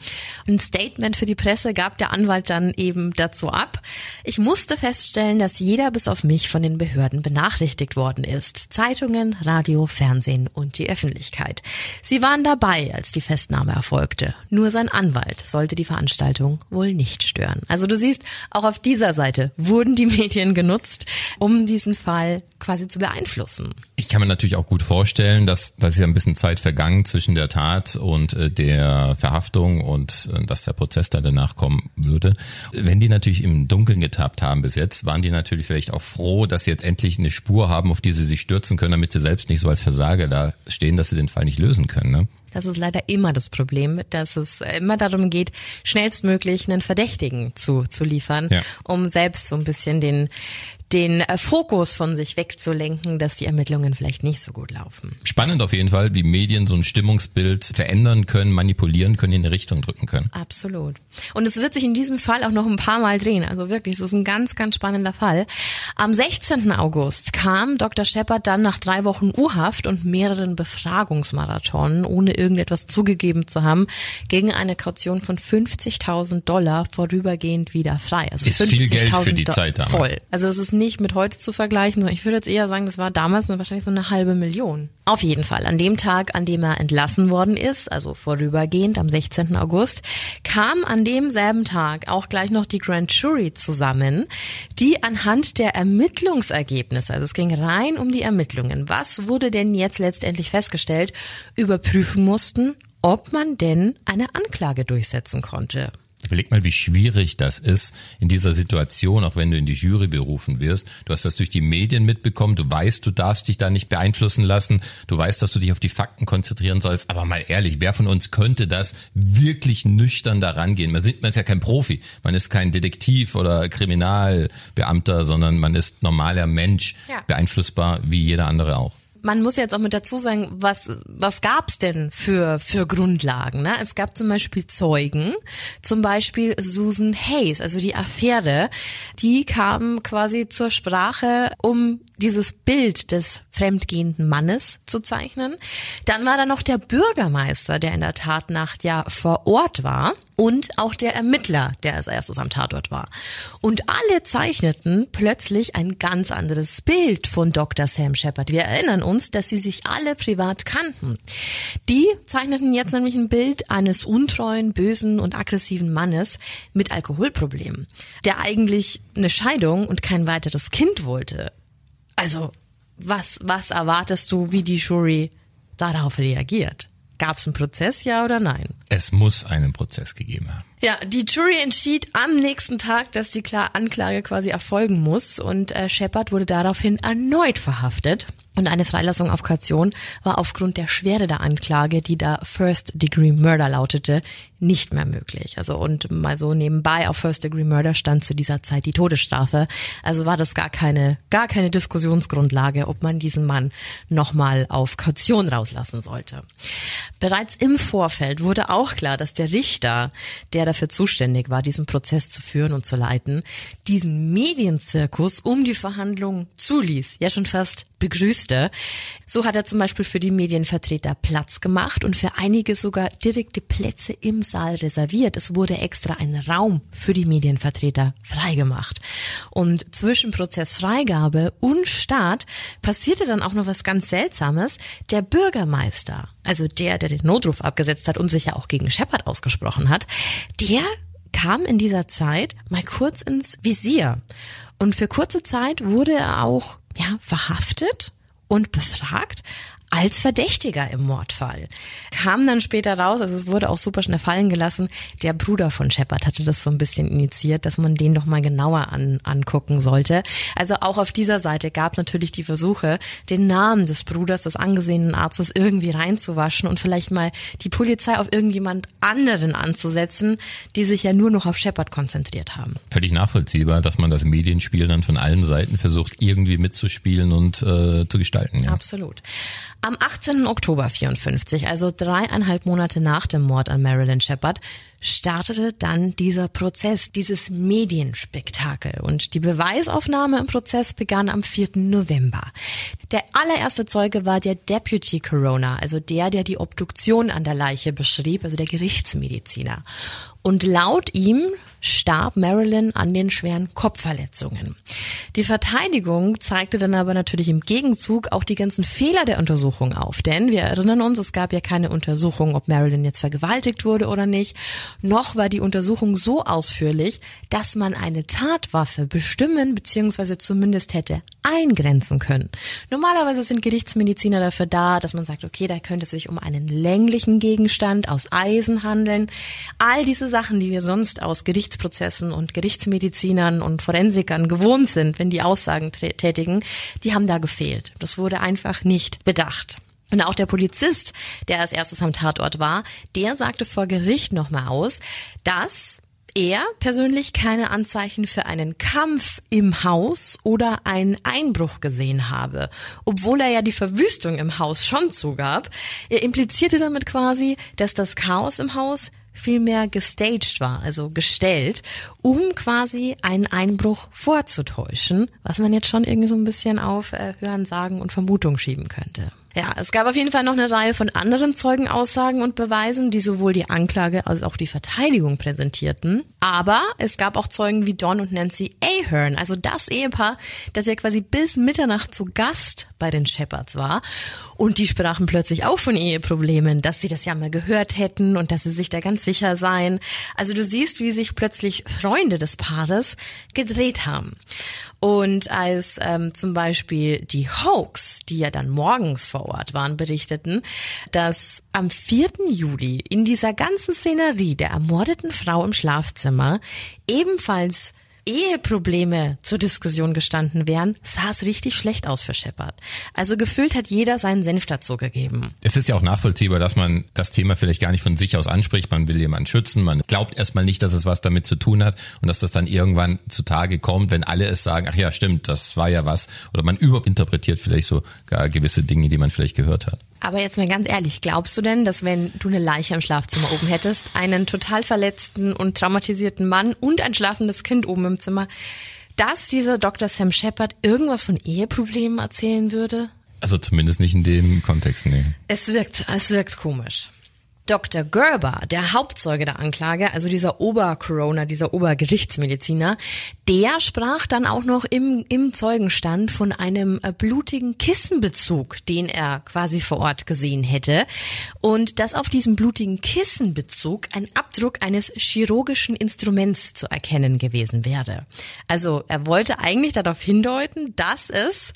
Ein Statement für die Presse gab der Anwalt dann eben dazu ab. Ich musste feststellen, dass jeder bis auf mich von den Behörden benachrichtigt worden ist. Zeitungen, Radio, Fernsehen und die Öffentlichkeit. Sie waren dabei, als die Festnahme erfolgte. Nur sein Anwalt sollte die Veranstaltung wohl nicht stören. Also du siehst, auch auf dieser Seite wurden die Medien genutzt, um diesen Fall quasi zu beeinflussen. Ich kann mir natürlich auch gut vorstellen, dass da ist ja ein bisschen Zeit vergangen zwischen der Tat und äh, der Verhaftung und äh, dass der Prozess da danach kommen würde. Wenn die natürlich im Dunkeln getappt haben bis jetzt, waren die natürlich vielleicht auch froh, dass sie jetzt endlich eine Spur haben, auf die sie sich stürzen können, damit sie selbst nicht so als Versager da stehen, dass sie den Fall nicht lösen können. Ne? Das ist leider immer das Problem, dass es immer darum geht, schnellstmöglich einen Verdächtigen zu, zu liefern, ja. um selbst so ein bisschen den, den äh, Fokus von sich wegzulenken, dass die Ermittlungen vielleicht nicht so gut laufen. Spannend auf jeden Fall, wie Medien so ein Stimmungsbild verändern können, manipulieren können, in eine Richtung drücken können. Absolut. Und es wird sich in diesem Fall auch noch ein paar Mal drehen. Also wirklich, es ist ein ganz, ganz spannender Fall. Am 16. August kam Dr. Shepard dann nach drei Wochen U-Haft und mehreren Befragungsmarathonen, ohne irgendetwas zugegeben zu haben, gegen eine Kaution von 50.000 Dollar vorübergehend wieder frei. Also ist viel Geld für die Zeit damals. Voll. Also es ist nicht mit heute zu vergleichen, sondern ich würde jetzt eher sagen, das war damals wahrscheinlich so eine halbe Million. Auf jeden Fall, an dem Tag, an dem er entlassen worden ist, also vorübergehend am 16. August, kam an demselben Tag auch gleich noch die Grand Jury zusammen, die anhand der Ermittlungsergebnisse, also es ging rein um die Ermittlungen, was wurde denn jetzt letztendlich festgestellt, überprüfen mussten, ob man denn eine Anklage durchsetzen konnte. Überleg mal, wie schwierig das ist in dieser Situation, auch wenn du in die Jury berufen wirst. Du hast das durch die Medien mitbekommen, du weißt, du darfst dich da nicht beeinflussen lassen, du weißt, dass du dich auf die Fakten konzentrieren sollst. Aber mal ehrlich, wer von uns könnte das wirklich nüchtern daran gehen? Man, man ist ja kein Profi, man ist kein Detektiv oder Kriminalbeamter, sondern man ist normaler Mensch, ja. beeinflussbar wie jeder andere auch man muss jetzt auch mit dazu sagen, was, was gab's denn für, für Grundlagen? Ne? Es gab zum Beispiel Zeugen, zum Beispiel Susan Hayes, also die Affäre, die kam quasi zur Sprache, um dieses Bild des fremdgehenden Mannes zu zeichnen. Dann war da noch der Bürgermeister, der in der Tatnacht ja vor Ort war und auch der Ermittler, der als erstes am Tatort war. Und alle zeichneten plötzlich ein ganz anderes Bild von Dr. Sam Shepard. Wir erinnern uns, dass sie sich alle privat kannten. Die zeichneten jetzt nämlich ein Bild eines untreuen, bösen und aggressiven Mannes mit Alkoholproblemen, der eigentlich eine Scheidung und kein weiteres Kind wollte. Also, was, was erwartest du, wie die Jury darauf reagiert? Gab es einen Prozess, ja oder nein? Es muss einen Prozess gegeben haben. Ja, die Jury entschied am nächsten Tag, dass die Anklage quasi erfolgen muss und äh, Shepard wurde daraufhin erneut verhaftet. Und eine Freilassung auf Kaution war aufgrund der Schwere der Anklage, die da First Degree Murder lautete, nicht mehr möglich. Also und mal so nebenbei auf First Degree Murder stand zu dieser Zeit die Todesstrafe. Also war das gar keine gar keine Diskussionsgrundlage, ob man diesen Mann nochmal auf Kaution rauslassen sollte. Bereits im Vorfeld wurde auch klar, dass der Richter, der dafür zuständig war, diesen Prozess zu führen und zu leiten, diesen Medienzirkus um die Verhandlungen zuließ, ja schon fast begrüßte. So hat er zum Beispiel für die Medienvertreter Platz gemacht und für einige sogar direkte Plätze im Saal reserviert. Es wurde extra ein Raum für die Medienvertreter freigemacht. Und zwischen Prozessfreigabe und Start passierte dann auch noch was ganz Seltsames. Der Bürgermeister, also der, der den Notruf abgesetzt hat und sich ja auch gegen Shepard ausgesprochen hat, der kam in dieser Zeit mal kurz ins Visier. Und für kurze Zeit wurde er auch ja, verhaftet und befragt als Verdächtiger im Mordfall. Kam dann später raus, also es wurde auch super schnell fallen gelassen, der Bruder von Shepard hatte das so ein bisschen initiiert, dass man den doch mal genauer an, angucken sollte. Also auch auf dieser Seite gab es natürlich die Versuche, den Namen des Bruders des angesehenen Arztes irgendwie reinzuwaschen und vielleicht mal die Polizei auf irgendjemand anderen anzusetzen, die sich ja nur noch auf Shepard konzentriert haben. Völlig nachvollziehbar, dass man das Medienspiel dann von allen Seiten versucht, irgendwie mitzuspielen und äh, zu gestalten. Ja. Absolut. Am 18. Oktober 54, also dreieinhalb Monate nach dem Mord an Marilyn Shepard, startete dann dieser Prozess, dieses Medienspektakel. Und die Beweisaufnahme im Prozess begann am 4. November. Der allererste Zeuge war der Deputy Corona, also der, der die Obduktion an der Leiche beschrieb, also der Gerichtsmediziner. Und laut ihm starb Marilyn an den schweren Kopfverletzungen. Die Verteidigung zeigte dann aber natürlich im Gegenzug auch die ganzen Fehler der Untersuchung auf, denn wir erinnern uns, es gab ja keine Untersuchung, ob Marilyn jetzt vergewaltigt wurde oder nicht, noch war die Untersuchung so ausführlich, dass man eine Tatwaffe bestimmen bzw. zumindest hätte eingrenzen können. Normalerweise sind Gerichtsmediziner dafür da, dass man sagt, okay, da könnte es sich um einen länglichen Gegenstand aus Eisen handeln. All diese Sachen, die wir sonst aus Gerichtsprozessen und Gerichtsmedizinern und Forensikern gewohnt sind, wenn die Aussagen tätigen, die haben da gefehlt. Das wurde einfach nicht bedacht. Und auch der Polizist, der als erstes am Tatort war, der sagte vor Gericht nochmal aus, dass er persönlich keine Anzeichen für einen Kampf im Haus oder einen Einbruch gesehen habe, obwohl er ja die Verwüstung im Haus schon zugab. Er implizierte damit quasi, dass das Chaos im Haus vielmehr gestaged war, also gestellt, um quasi einen Einbruch vorzutäuschen, was man jetzt schon irgendwie so ein bisschen auf äh, Hören, Sagen und Vermutung schieben könnte. Ja, es gab auf jeden Fall noch eine Reihe von anderen Zeugenaussagen und Beweisen, die sowohl die Anklage als auch die Verteidigung präsentierten. Aber es gab auch Zeugen wie Don und Nancy Ahern, also das Ehepaar, das ja quasi bis Mitternacht zu Gast bei den Shepherds war. Und die sprachen plötzlich auch von Eheproblemen, dass sie das ja mal gehört hätten und dass sie sich da ganz sicher seien. Also du siehst, wie sich plötzlich Freunde des Paares gedreht haben. Und als ähm, zum Beispiel die Hoax, die ja dann morgens vor Ort waren, berichteten, dass am 4. Juli in dieser ganzen Szenerie der ermordeten Frau im Schlafzimmer ebenfalls Eheprobleme zur Diskussion gestanden wären, sah es richtig schlecht aus für Shepard. Also gefühlt hat jeder seinen Senf dazu gegeben. Es ist ja auch nachvollziehbar, dass man das Thema vielleicht gar nicht von sich aus anspricht. Man will jemanden schützen, man glaubt erstmal nicht, dass es was damit zu tun hat und dass das dann irgendwann zutage kommt, wenn alle es sagen, ach ja, stimmt, das war ja was. Oder man überinterpretiert vielleicht sogar gewisse Dinge, die man vielleicht gehört hat. Aber jetzt mal ganz ehrlich, glaubst du denn, dass wenn du eine Leiche im Schlafzimmer oben hättest, einen total verletzten und traumatisierten Mann und ein schlafendes Kind oben im Zimmer, dass dieser Dr. Sam Shepard irgendwas von Eheproblemen erzählen würde? Also zumindest nicht in dem Kontext, nee. Es wirkt, es wirkt komisch. Dr. Gerber, der Hauptzeuge der Anklage, also dieser Obercorona, dieser Obergerichtsmediziner, der sprach dann auch noch im, im Zeugenstand von einem äh, blutigen Kissenbezug, den er quasi vor Ort gesehen hätte. Und dass auf diesem blutigen Kissenbezug ein Abdruck eines chirurgischen Instruments zu erkennen gewesen wäre. Also er wollte eigentlich darauf hindeuten, dass es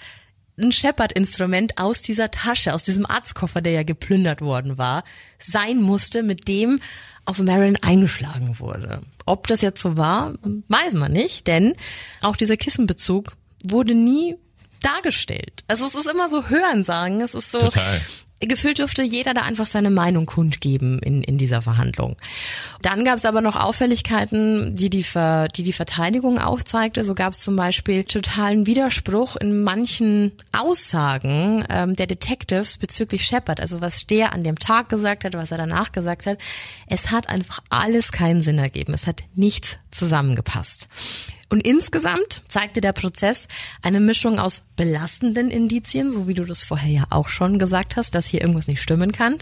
ein Shepard-Instrument aus dieser Tasche, aus diesem Arztkoffer, der ja geplündert worden war, sein musste, mit dem auf Marilyn eingeschlagen wurde. Ob das jetzt so war, weiß man nicht, denn auch dieser Kissenbezug wurde nie dargestellt. Also es ist immer so Hörensagen, es ist so, Total gefühlt durfte jeder da einfach seine Meinung kundgeben in, in dieser Verhandlung. Dann gab es aber noch Auffälligkeiten, die die, Ver, die die Verteidigung aufzeigte. So gab es zum Beispiel totalen Widerspruch in manchen Aussagen ähm, der Detectives bezüglich Shepard. Also was der an dem Tag gesagt hat, was er danach gesagt hat. Es hat einfach alles keinen Sinn ergeben. Es hat nichts zusammengepasst. Und insgesamt zeigte der Prozess eine Mischung aus belastenden Indizien, so wie du das vorher ja auch schon gesagt hast, dass hier irgendwas nicht stimmen kann,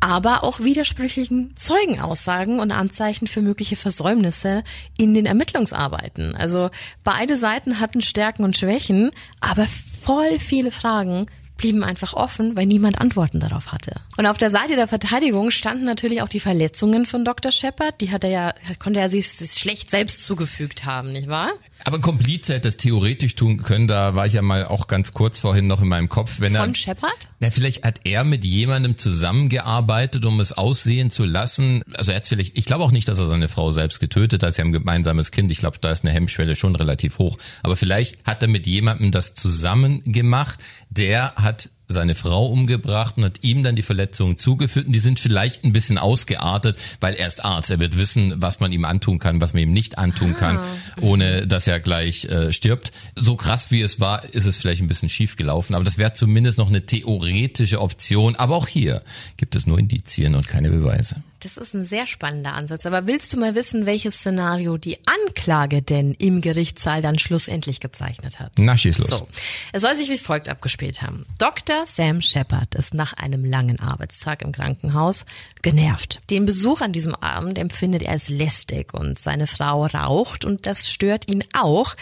aber auch widersprüchlichen Zeugenaussagen und Anzeichen für mögliche Versäumnisse in den Ermittlungsarbeiten. Also beide Seiten hatten Stärken und Schwächen, aber voll viele Fragen, blieben einfach offen, weil niemand Antworten darauf hatte. Und auf der Seite der Verteidigung standen natürlich auch die Verletzungen von Dr. Shepard. Die hat er ja, konnte er sich schlecht selbst zugefügt haben, nicht wahr? Aber Komplize hätte es theoretisch tun können. Da war ich ja mal auch ganz kurz vorhin noch in meinem Kopf, wenn von er. Shepard? Na, vielleicht hat er mit jemandem zusammengearbeitet, um es aussehen zu lassen. Also er hat vielleicht, ich glaube auch nicht, dass er seine Frau selbst getötet hat. Sie haben ein gemeinsames Kind. Ich glaube, da ist eine Hemmschwelle schon relativ hoch. Aber vielleicht hat er mit jemandem das zusammen gemacht. Der hat seine Frau umgebracht und hat ihm dann die Verletzungen zugeführt. Und die sind vielleicht ein bisschen ausgeartet, weil er ist Arzt. Er wird wissen, was man ihm antun kann, was man ihm nicht antun ah. kann, ohne dass er gleich äh, stirbt. So krass wie es war, ist es vielleicht ein bisschen schief gelaufen. Aber das wäre zumindest noch eine theoretische Option. Aber auch hier gibt es nur Indizien und keine Beweise. Das ist ein sehr spannender Ansatz. Aber willst du mal wissen, welches Szenario die Anklage denn im Gerichtssaal dann schlussendlich gezeichnet hat? Na, schieß los. So. Es soll sich wie folgt abgespielt haben. Dr. Sam Shepard ist nach einem langen Arbeitstag im Krankenhaus genervt. Den Besuch an diesem Abend empfindet er als lästig und seine Frau raucht und das stört ihn auch.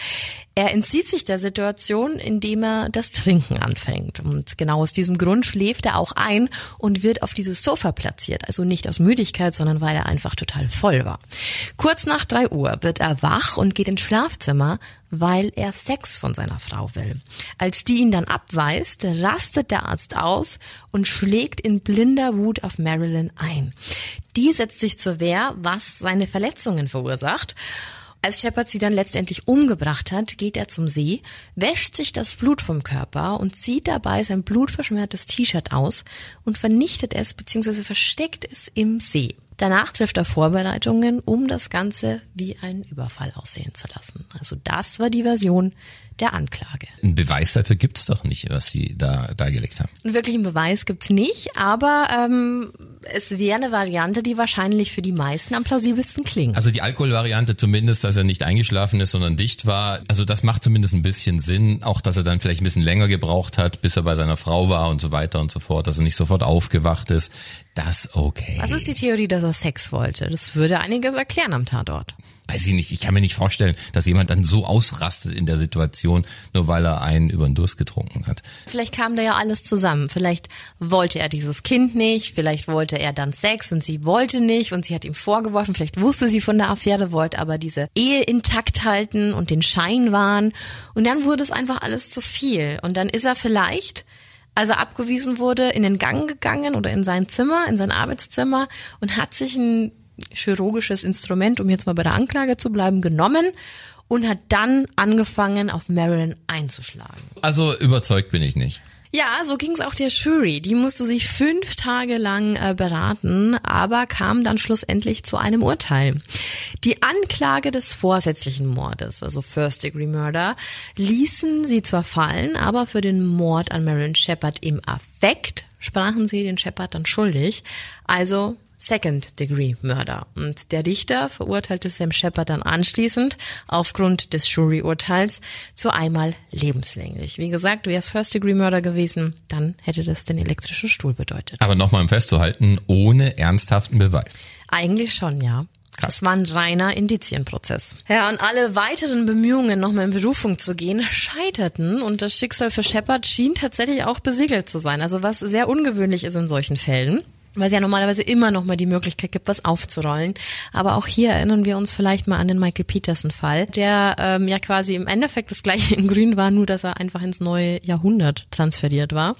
Er entzieht sich der Situation, indem er das Trinken anfängt. Und genau aus diesem Grund schläft er auch ein und wird auf dieses Sofa platziert. Also nicht aus Müdigkeit, sondern weil er einfach total voll war. Kurz nach drei Uhr wird er wach und geht ins Schlafzimmer, weil er Sex von seiner Frau will. Als die ihn dann abweist, rastet der Arzt aus und schlägt in blinder Wut auf Marilyn ein. Die setzt sich zur Wehr, was seine Verletzungen verursacht. Als Shepard sie dann letztendlich umgebracht hat, geht er zum See, wäscht sich das Blut vom Körper und zieht dabei sein blutverschmiertes T-Shirt aus und vernichtet es bzw. versteckt es im See. Danach trifft er Vorbereitungen, um das Ganze wie einen Überfall aussehen zu lassen. Also das war die Version der Anklage. Ein Beweis dafür gibt's doch nicht, was Sie da dargelegt haben. Einen wirklichen Beweis gibt's nicht, aber ähm, es wäre eine Variante, die wahrscheinlich für die meisten am plausibelsten klingt. Also die Alkoholvariante zumindest, dass er nicht eingeschlafen ist, sondern dicht war. Also das macht zumindest ein bisschen Sinn. Auch, dass er dann vielleicht ein bisschen länger gebraucht hat, bis er bei seiner Frau war und so weiter und so fort, dass er nicht sofort aufgewacht ist. Das okay. Was ist die Theorie, dass er Sex wollte? Das würde einiges erklären am Tatort weiß ich nicht, ich kann mir nicht vorstellen, dass jemand dann so ausrastet in der Situation, nur weil er einen über den Durst getrunken hat. Vielleicht kam da ja alles zusammen. Vielleicht wollte er dieses Kind nicht, vielleicht wollte er dann Sex und sie wollte nicht und sie hat ihm vorgeworfen, vielleicht wusste sie von der Affäre, wollte aber diese Ehe intakt halten und den Schein wahren. Und dann wurde es einfach alles zu viel. Und dann ist er vielleicht als er abgewiesen wurde, in den Gang gegangen oder in sein Zimmer, in sein Arbeitszimmer und hat sich ein chirurgisches Instrument, um jetzt mal bei der Anklage zu bleiben, genommen und hat dann angefangen, auf Marilyn einzuschlagen. Also überzeugt bin ich nicht. Ja, so ging es auch der Jury. Die musste sich fünf Tage lang äh, beraten, aber kam dann schlussendlich zu einem Urteil. Die Anklage des vorsätzlichen Mordes, also First Degree Murder, ließen sie zwar fallen, aber für den Mord an Marilyn Shepard im Affekt sprachen sie den Shepard dann schuldig. Also Second-Degree-Murder. Und der Richter verurteilte Sam Shepard dann anschließend aufgrund des Juryurteils zu einmal lebenslänglich. Wie gesagt, wäre es First-Degree-Murder gewesen, dann hätte das den elektrischen Stuhl bedeutet. Aber nochmal um festzuhalten, ohne ernsthaften Beweis. Eigentlich schon, ja. Krass. Das war ein reiner Indizienprozess. Ja, und alle weiteren Bemühungen, nochmal in Berufung zu gehen, scheiterten und das Schicksal für Shepard schien tatsächlich auch besiegelt zu sein. Also was sehr ungewöhnlich ist in solchen Fällen weil es ja normalerweise immer noch mal die Möglichkeit gibt, was aufzurollen. Aber auch hier erinnern wir uns vielleicht mal an den Michael Peterson-Fall, der ähm, ja quasi im Endeffekt das gleiche in Grün war, nur dass er einfach ins neue Jahrhundert transferiert war.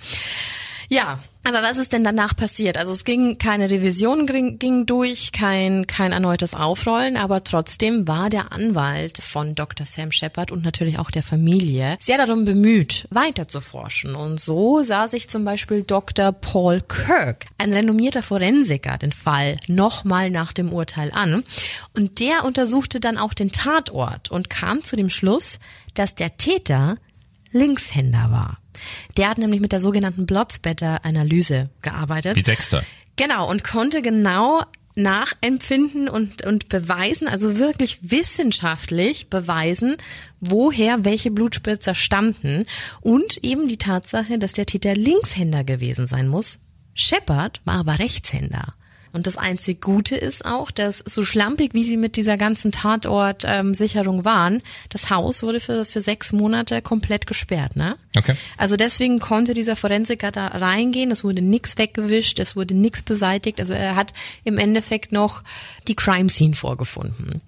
Ja, Aber was ist denn danach passiert? Also es ging keine Revision ging, ging durch, kein kein erneutes Aufrollen, aber trotzdem war der Anwalt von Dr. Sam Shepard und natürlich auch der Familie sehr darum bemüht, weiter zu forschen. Und so sah sich zum Beispiel Dr. Paul Kirk, ein renommierter Forensiker, den Fall nochmal nach dem Urteil an. Und der untersuchte dann auch den Tatort und kam zu dem Schluss, dass der Täter Linkshänder war. Der hat nämlich mit der sogenannten Blotspatter-Analyse gearbeitet. Wie Dexter. Genau, und konnte genau nachempfinden und, und beweisen, also wirklich wissenschaftlich beweisen, woher welche Blutspritzer stammten und eben die Tatsache, dass der Täter Linkshänder gewesen sein muss. Shepard war aber Rechtshänder. Und das einzig Gute ist auch, dass so schlampig, wie sie mit dieser ganzen Tatortsicherung ähm, waren, das Haus wurde für, für sechs Monate komplett gesperrt. Ne? Okay. Also deswegen konnte dieser Forensiker da reingehen, es wurde nichts weggewischt, es wurde nichts beseitigt. Also er hat im Endeffekt noch die Crime Scene vorgefunden.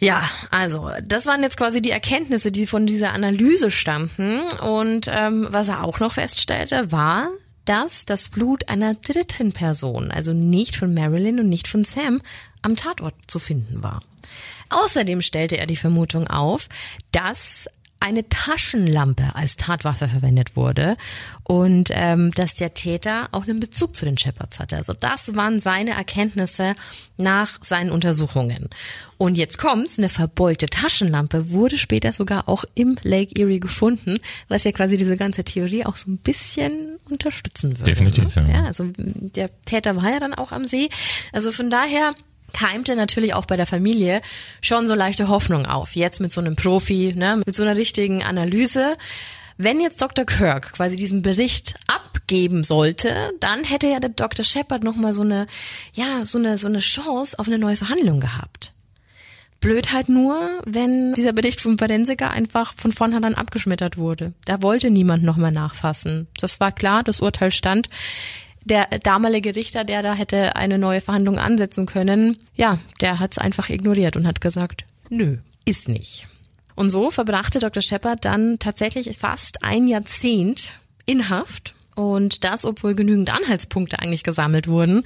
Ja, also das waren jetzt quasi die Erkenntnisse, die von dieser Analyse stammten. Und ähm, was er auch noch feststellte, war, dass das Blut einer dritten Person, also nicht von Marilyn und nicht von Sam, am Tatort zu finden war. Außerdem stellte er die Vermutung auf, dass eine Taschenlampe als Tatwaffe verwendet wurde und ähm, dass der Täter auch einen Bezug zu den Shepards hatte. Also das waren seine Erkenntnisse nach seinen Untersuchungen. Und jetzt kommt's, eine verbeulte Taschenlampe wurde später sogar auch im Lake Erie gefunden, was ja quasi diese ganze Theorie auch so ein bisschen unterstützen würde. Definitiv, ne? ja. ja. Also der Täter war ja dann auch am See. Also von daher keimte natürlich auch bei der Familie schon so leichte Hoffnung auf. Jetzt mit so einem Profi, ne, mit so einer richtigen Analyse. Wenn jetzt Dr. Kirk quasi diesen Bericht abgeben sollte, dann hätte ja der Dr. Shepard noch mal so eine, ja, so eine, so eine Chance auf eine neue Verhandlung gehabt. Blöd halt nur, wenn dieser Bericht vom Forensiker einfach von vornherein abgeschmettert wurde. Da wollte niemand noch mehr nachfassen. Das war klar, das Urteil stand der damalige Richter, der da hätte eine neue Verhandlung ansetzen können, ja, der hat es einfach ignoriert und hat gesagt, nö, ist nicht. Und so verbrachte Dr. Shepard dann tatsächlich fast ein Jahrzehnt in Haft und das, obwohl genügend Anhaltspunkte eigentlich gesammelt wurden.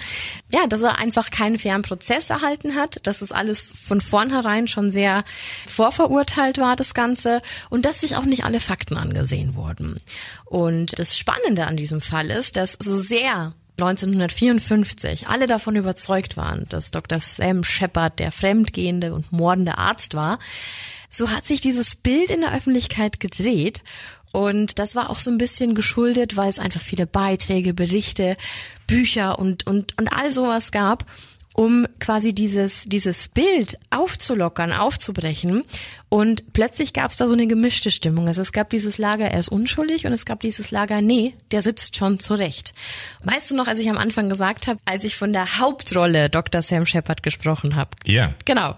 Ja, dass er einfach keinen fairen Prozess erhalten hat, dass es alles von vornherein schon sehr vorverurteilt war, das Ganze, und dass sich auch nicht alle Fakten angesehen wurden. Und das Spannende an diesem Fall ist, dass so sehr 1954 alle davon überzeugt waren, dass Dr. Sam Shepard der fremdgehende und mordende Arzt war, so hat sich dieses Bild in der Öffentlichkeit gedreht und das war auch so ein bisschen geschuldet, weil es einfach viele Beiträge, Berichte, Bücher und, und, und all sowas gab um quasi dieses, dieses Bild aufzulockern, aufzubrechen. Und plötzlich gab es da so eine gemischte Stimmung. Also es gab dieses Lager, er ist unschuldig und es gab dieses Lager, nee, der sitzt schon zurecht. Weißt du noch, als ich am Anfang gesagt habe, als ich von der Hauptrolle Dr. Sam Shepard gesprochen habe? Ja. Genau.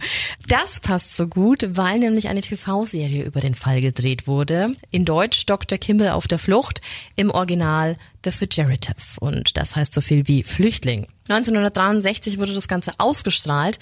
Das passt so gut, weil nämlich eine TV-Serie über den Fall gedreht wurde. In Deutsch Dr. Kimball auf der Flucht, im Original The Fugitive. Und das heißt so viel wie Flüchtling. 1963 wurde das Ganze ausgestrahlt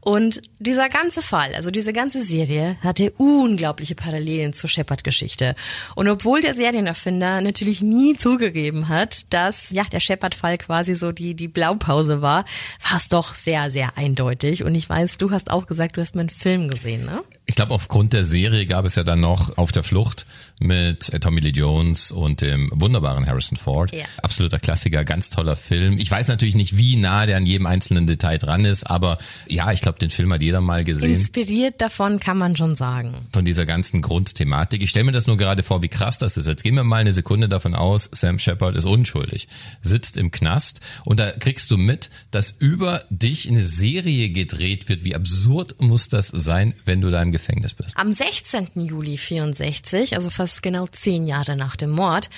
und dieser ganze Fall, also diese ganze Serie, hatte unglaubliche Parallelen zur Shepard-Geschichte. Und obwohl der Serienerfinder natürlich nie zugegeben hat, dass ja der Shepard-Fall quasi so die die Blaupause war, war es doch sehr sehr eindeutig. Und ich weiß, du hast auch gesagt, du hast meinen Film gesehen, ne? Ich glaube, aufgrund der Serie gab es ja dann noch Auf der Flucht mit äh, Tommy Lee Jones und dem wunderbaren Harrison Ford. Ja. Absoluter Klassiker, ganz toller Film. Ich weiß natürlich nicht, wie nah der an jedem einzelnen Detail dran ist, aber ja, ich glaube, den Film hat jeder mal gesehen. Inspiriert davon kann man schon sagen. Von dieser ganzen Grundthematik. Ich stelle mir das nur gerade vor, wie krass das ist. Jetzt gehen wir mal eine Sekunde davon aus, Sam Shepard ist unschuldig, sitzt im Knast und da kriegst du mit, dass über dich eine Serie gedreht wird. Wie absurd muss das sein, wenn du da im Gefängnis bist. Am 16. Juli 64, also fast genau zehn Jahre nach dem Mord,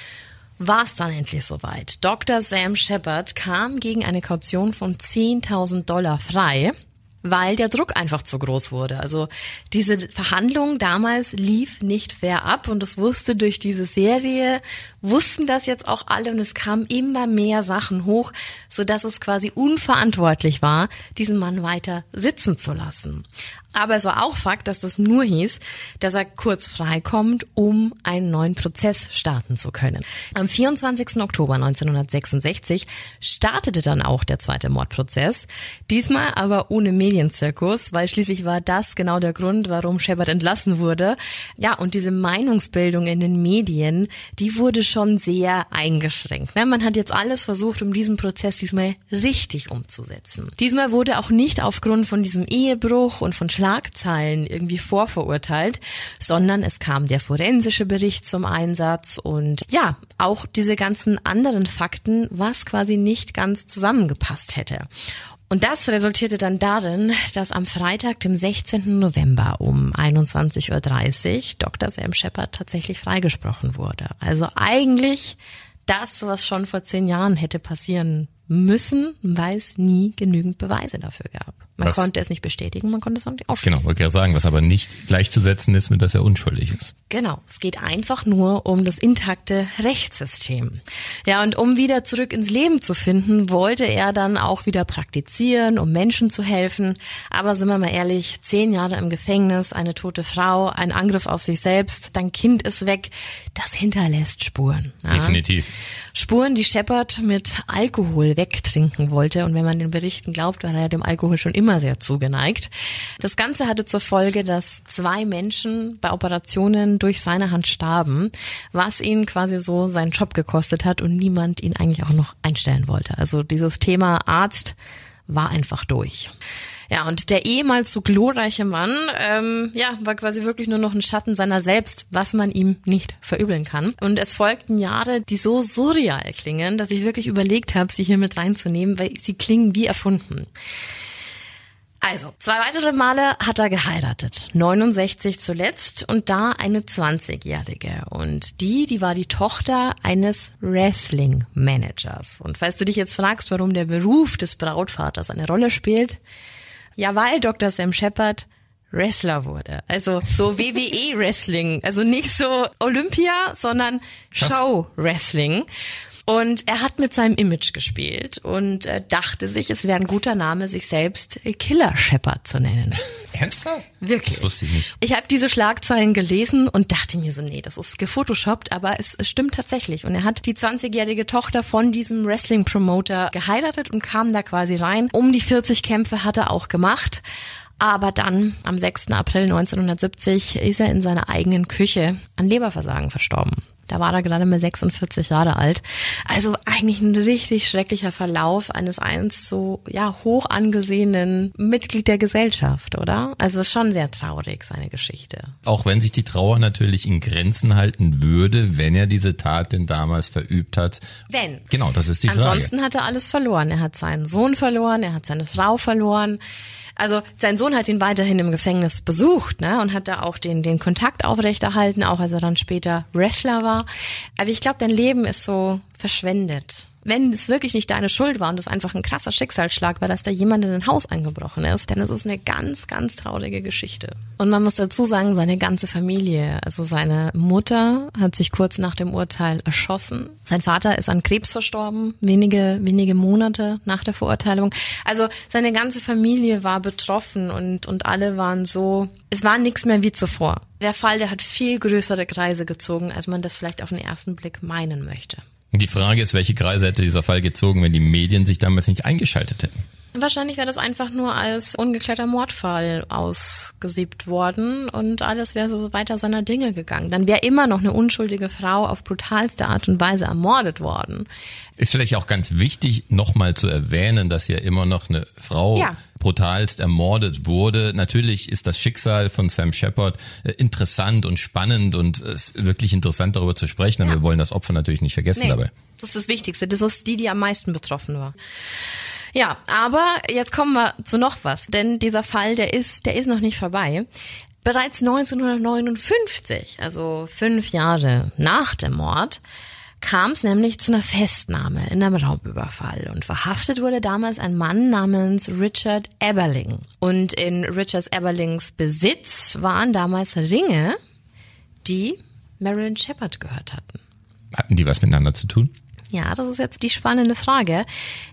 war es dann endlich soweit. Dr. Sam Shepard kam gegen eine Kaution von 10.000 Dollar frei weil der Druck einfach zu groß wurde. Also diese Verhandlung damals lief nicht fair ab und das wusste durch diese Serie, wussten das jetzt auch alle und es kamen immer mehr Sachen hoch, so dass es quasi unverantwortlich war, diesen Mann weiter sitzen zu lassen. Aber es war auch Fakt, dass das nur hieß, dass er kurz freikommt, um einen neuen Prozess starten zu können. Am 24. Oktober 1966 startete dann auch der zweite Mordprozess. Diesmal aber ohne Medienzirkus, weil schließlich war das genau der Grund, warum Shepard entlassen wurde. Ja, und diese Meinungsbildung in den Medien, die wurde schon sehr eingeschränkt. Ne? Man hat jetzt alles versucht, um diesen Prozess diesmal richtig umzusetzen. Diesmal wurde auch nicht aufgrund von diesem Ehebruch und von Schlagzeilen irgendwie vorverurteilt, sondern es kam der forensische Bericht zum Einsatz und ja, auch diese ganzen anderen Fakten, was quasi nicht ganz zusammengepasst hätte. Und das resultierte dann darin, dass am Freitag, dem 16. November um 21.30 Uhr Dr. Sam Shepard tatsächlich freigesprochen wurde. Also eigentlich das, was schon vor zehn Jahren hätte passieren müssen, weil es nie genügend Beweise dafür gab. Man was? konnte es nicht bestätigen, man konnte es auch nicht ausschließen. Genau, wollte ich ja sagen, was aber nicht gleichzusetzen ist mit, dass er unschuldig ist. Genau, es geht einfach nur um das intakte Rechtssystem. Ja, und um wieder zurück ins Leben zu finden, wollte er dann auch wieder praktizieren, um Menschen zu helfen. Aber sind wir mal ehrlich, zehn Jahre im Gefängnis, eine tote Frau, ein Angriff auf sich selbst, dein Kind ist weg, das hinterlässt Spuren. Ja? Definitiv. Spuren, die Shepard mit Alkohol wegtrinken wollte. Und wenn man den Berichten glaubt, war er dem Alkohol schon immer sehr zugeneigt. Das Ganze hatte zur Folge, dass zwei Menschen bei Operationen durch seine Hand starben, was ihn quasi so seinen Job gekostet hat und niemand ihn eigentlich auch noch einstellen wollte. Also dieses Thema Arzt war einfach durch. Ja, und der ehemals so glorreiche Mann, ähm, ja, war quasi wirklich nur noch ein Schatten seiner selbst, was man ihm nicht verübeln kann. Und es folgten Jahre, die so surreal klingen, dass ich wirklich überlegt habe, sie hier mit reinzunehmen, weil sie klingen wie erfunden. Also, zwei weitere Male hat er geheiratet. 69 zuletzt und da eine 20-Jährige. Und die, die war die Tochter eines Wrestling-Managers. Und falls du dich jetzt fragst, warum der Beruf des Brautvaters eine Rolle spielt, ja, weil Dr. Sam Shepard Wrestler wurde. Also so WWE Wrestling. Also nicht so Olympia, sondern Show Wrestling. Und er hat mit seinem Image gespielt und äh, dachte sich, es wäre ein guter Name, sich selbst Killer Shepard zu nennen. Ernsthaft? Wirklich. Das wusste ich nicht. Ich habe diese Schlagzeilen gelesen und dachte mir so, nee, das ist gefotoshoppt, aber es, es stimmt tatsächlich. Und er hat die 20-jährige Tochter von diesem Wrestling-Promoter geheiratet und kam da quasi rein. Um die 40 Kämpfe hat er auch gemacht. Aber dann, am 6. April 1970, ist er in seiner eigenen Küche an Leberversagen verstorben. Da war er gerade mal 46 Jahre alt. Also eigentlich ein richtig schrecklicher Verlauf eines einst so ja hoch angesehenen Mitglied der Gesellschaft, oder? Also schon sehr traurig seine Geschichte. Auch wenn sich die Trauer natürlich in Grenzen halten würde, wenn er diese Tat denn damals verübt hat. Wenn. Genau, das ist die Frage. Ansonsten hat er alles verloren. Er hat seinen Sohn verloren, er hat seine Frau verloren. Also sein Sohn hat ihn weiterhin im Gefängnis besucht ne, und hat da auch den, den Kontakt aufrechterhalten, auch als er dann später Wrestler war. Aber ich glaube, dein Leben ist so verschwendet wenn es wirklich nicht deine Schuld war und es einfach ein krasser Schicksalsschlag war, dass da jemand in ein Haus eingebrochen ist, dann ist es eine ganz, ganz traurige Geschichte. Und man muss dazu sagen, seine ganze Familie, also seine Mutter hat sich kurz nach dem Urteil erschossen. Sein Vater ist an Krebs verstorben, wenige, wenige Monate nach der Verurteilung. Also seine ganze Familie war betroffen und, und alle waren so, es war nichts mehr wie zuvor. Der Fall, der hat viel größere Kreise gezogen, als man das vielleicht auf den ersten Blick meinen möchte. Die Frage ist, welche Kreise hätte dieser Fall gezogen, wenn die Medien sich damals nicht eingeschaltet hätten? Wahrscheinlich wäre das einfach nur als ungeklärter Mordfall ausgesiebt worden und alles wäre so weiter seiner Dinge gegangen. Dann wäre immer noch eine unschuldige Frau auf brutalste Art und Weise ermordet worden. Ist vielleicht auch ganz wichtig, nochmal zu erwähnen, dass ja immer noch eine Frau ja. brutalst ermordet wurde. Natürlich ist das Schicksal von Sam Shepard äh, interessant und spannend und es ist wirklich interessant darüber zu sprechen, aber ja. wir wollen das Opfer natürlich nicht vergessen nee, dabei. Das ist das Wichtigste. Das ist die, die am meisten betroffen war. Ja, aber jetzt kommen wir zu noch was, denn dieser Fall, der ist, der ist noch nicht vorbei. Bereits 1959, also fünf Jahre nach dem Mord, kam es nämlich zu einer Festnahme in einem Raubüberfall und verhaftet wurde damals ein Mann namens Richard Eberling. Und in Richard Eberlings Besitz waren damals Ringe, die Marilyn Shepard gehört hatten. Hatten die was miteinander zu tun? Ja, das ist jetzt die spannende Frage.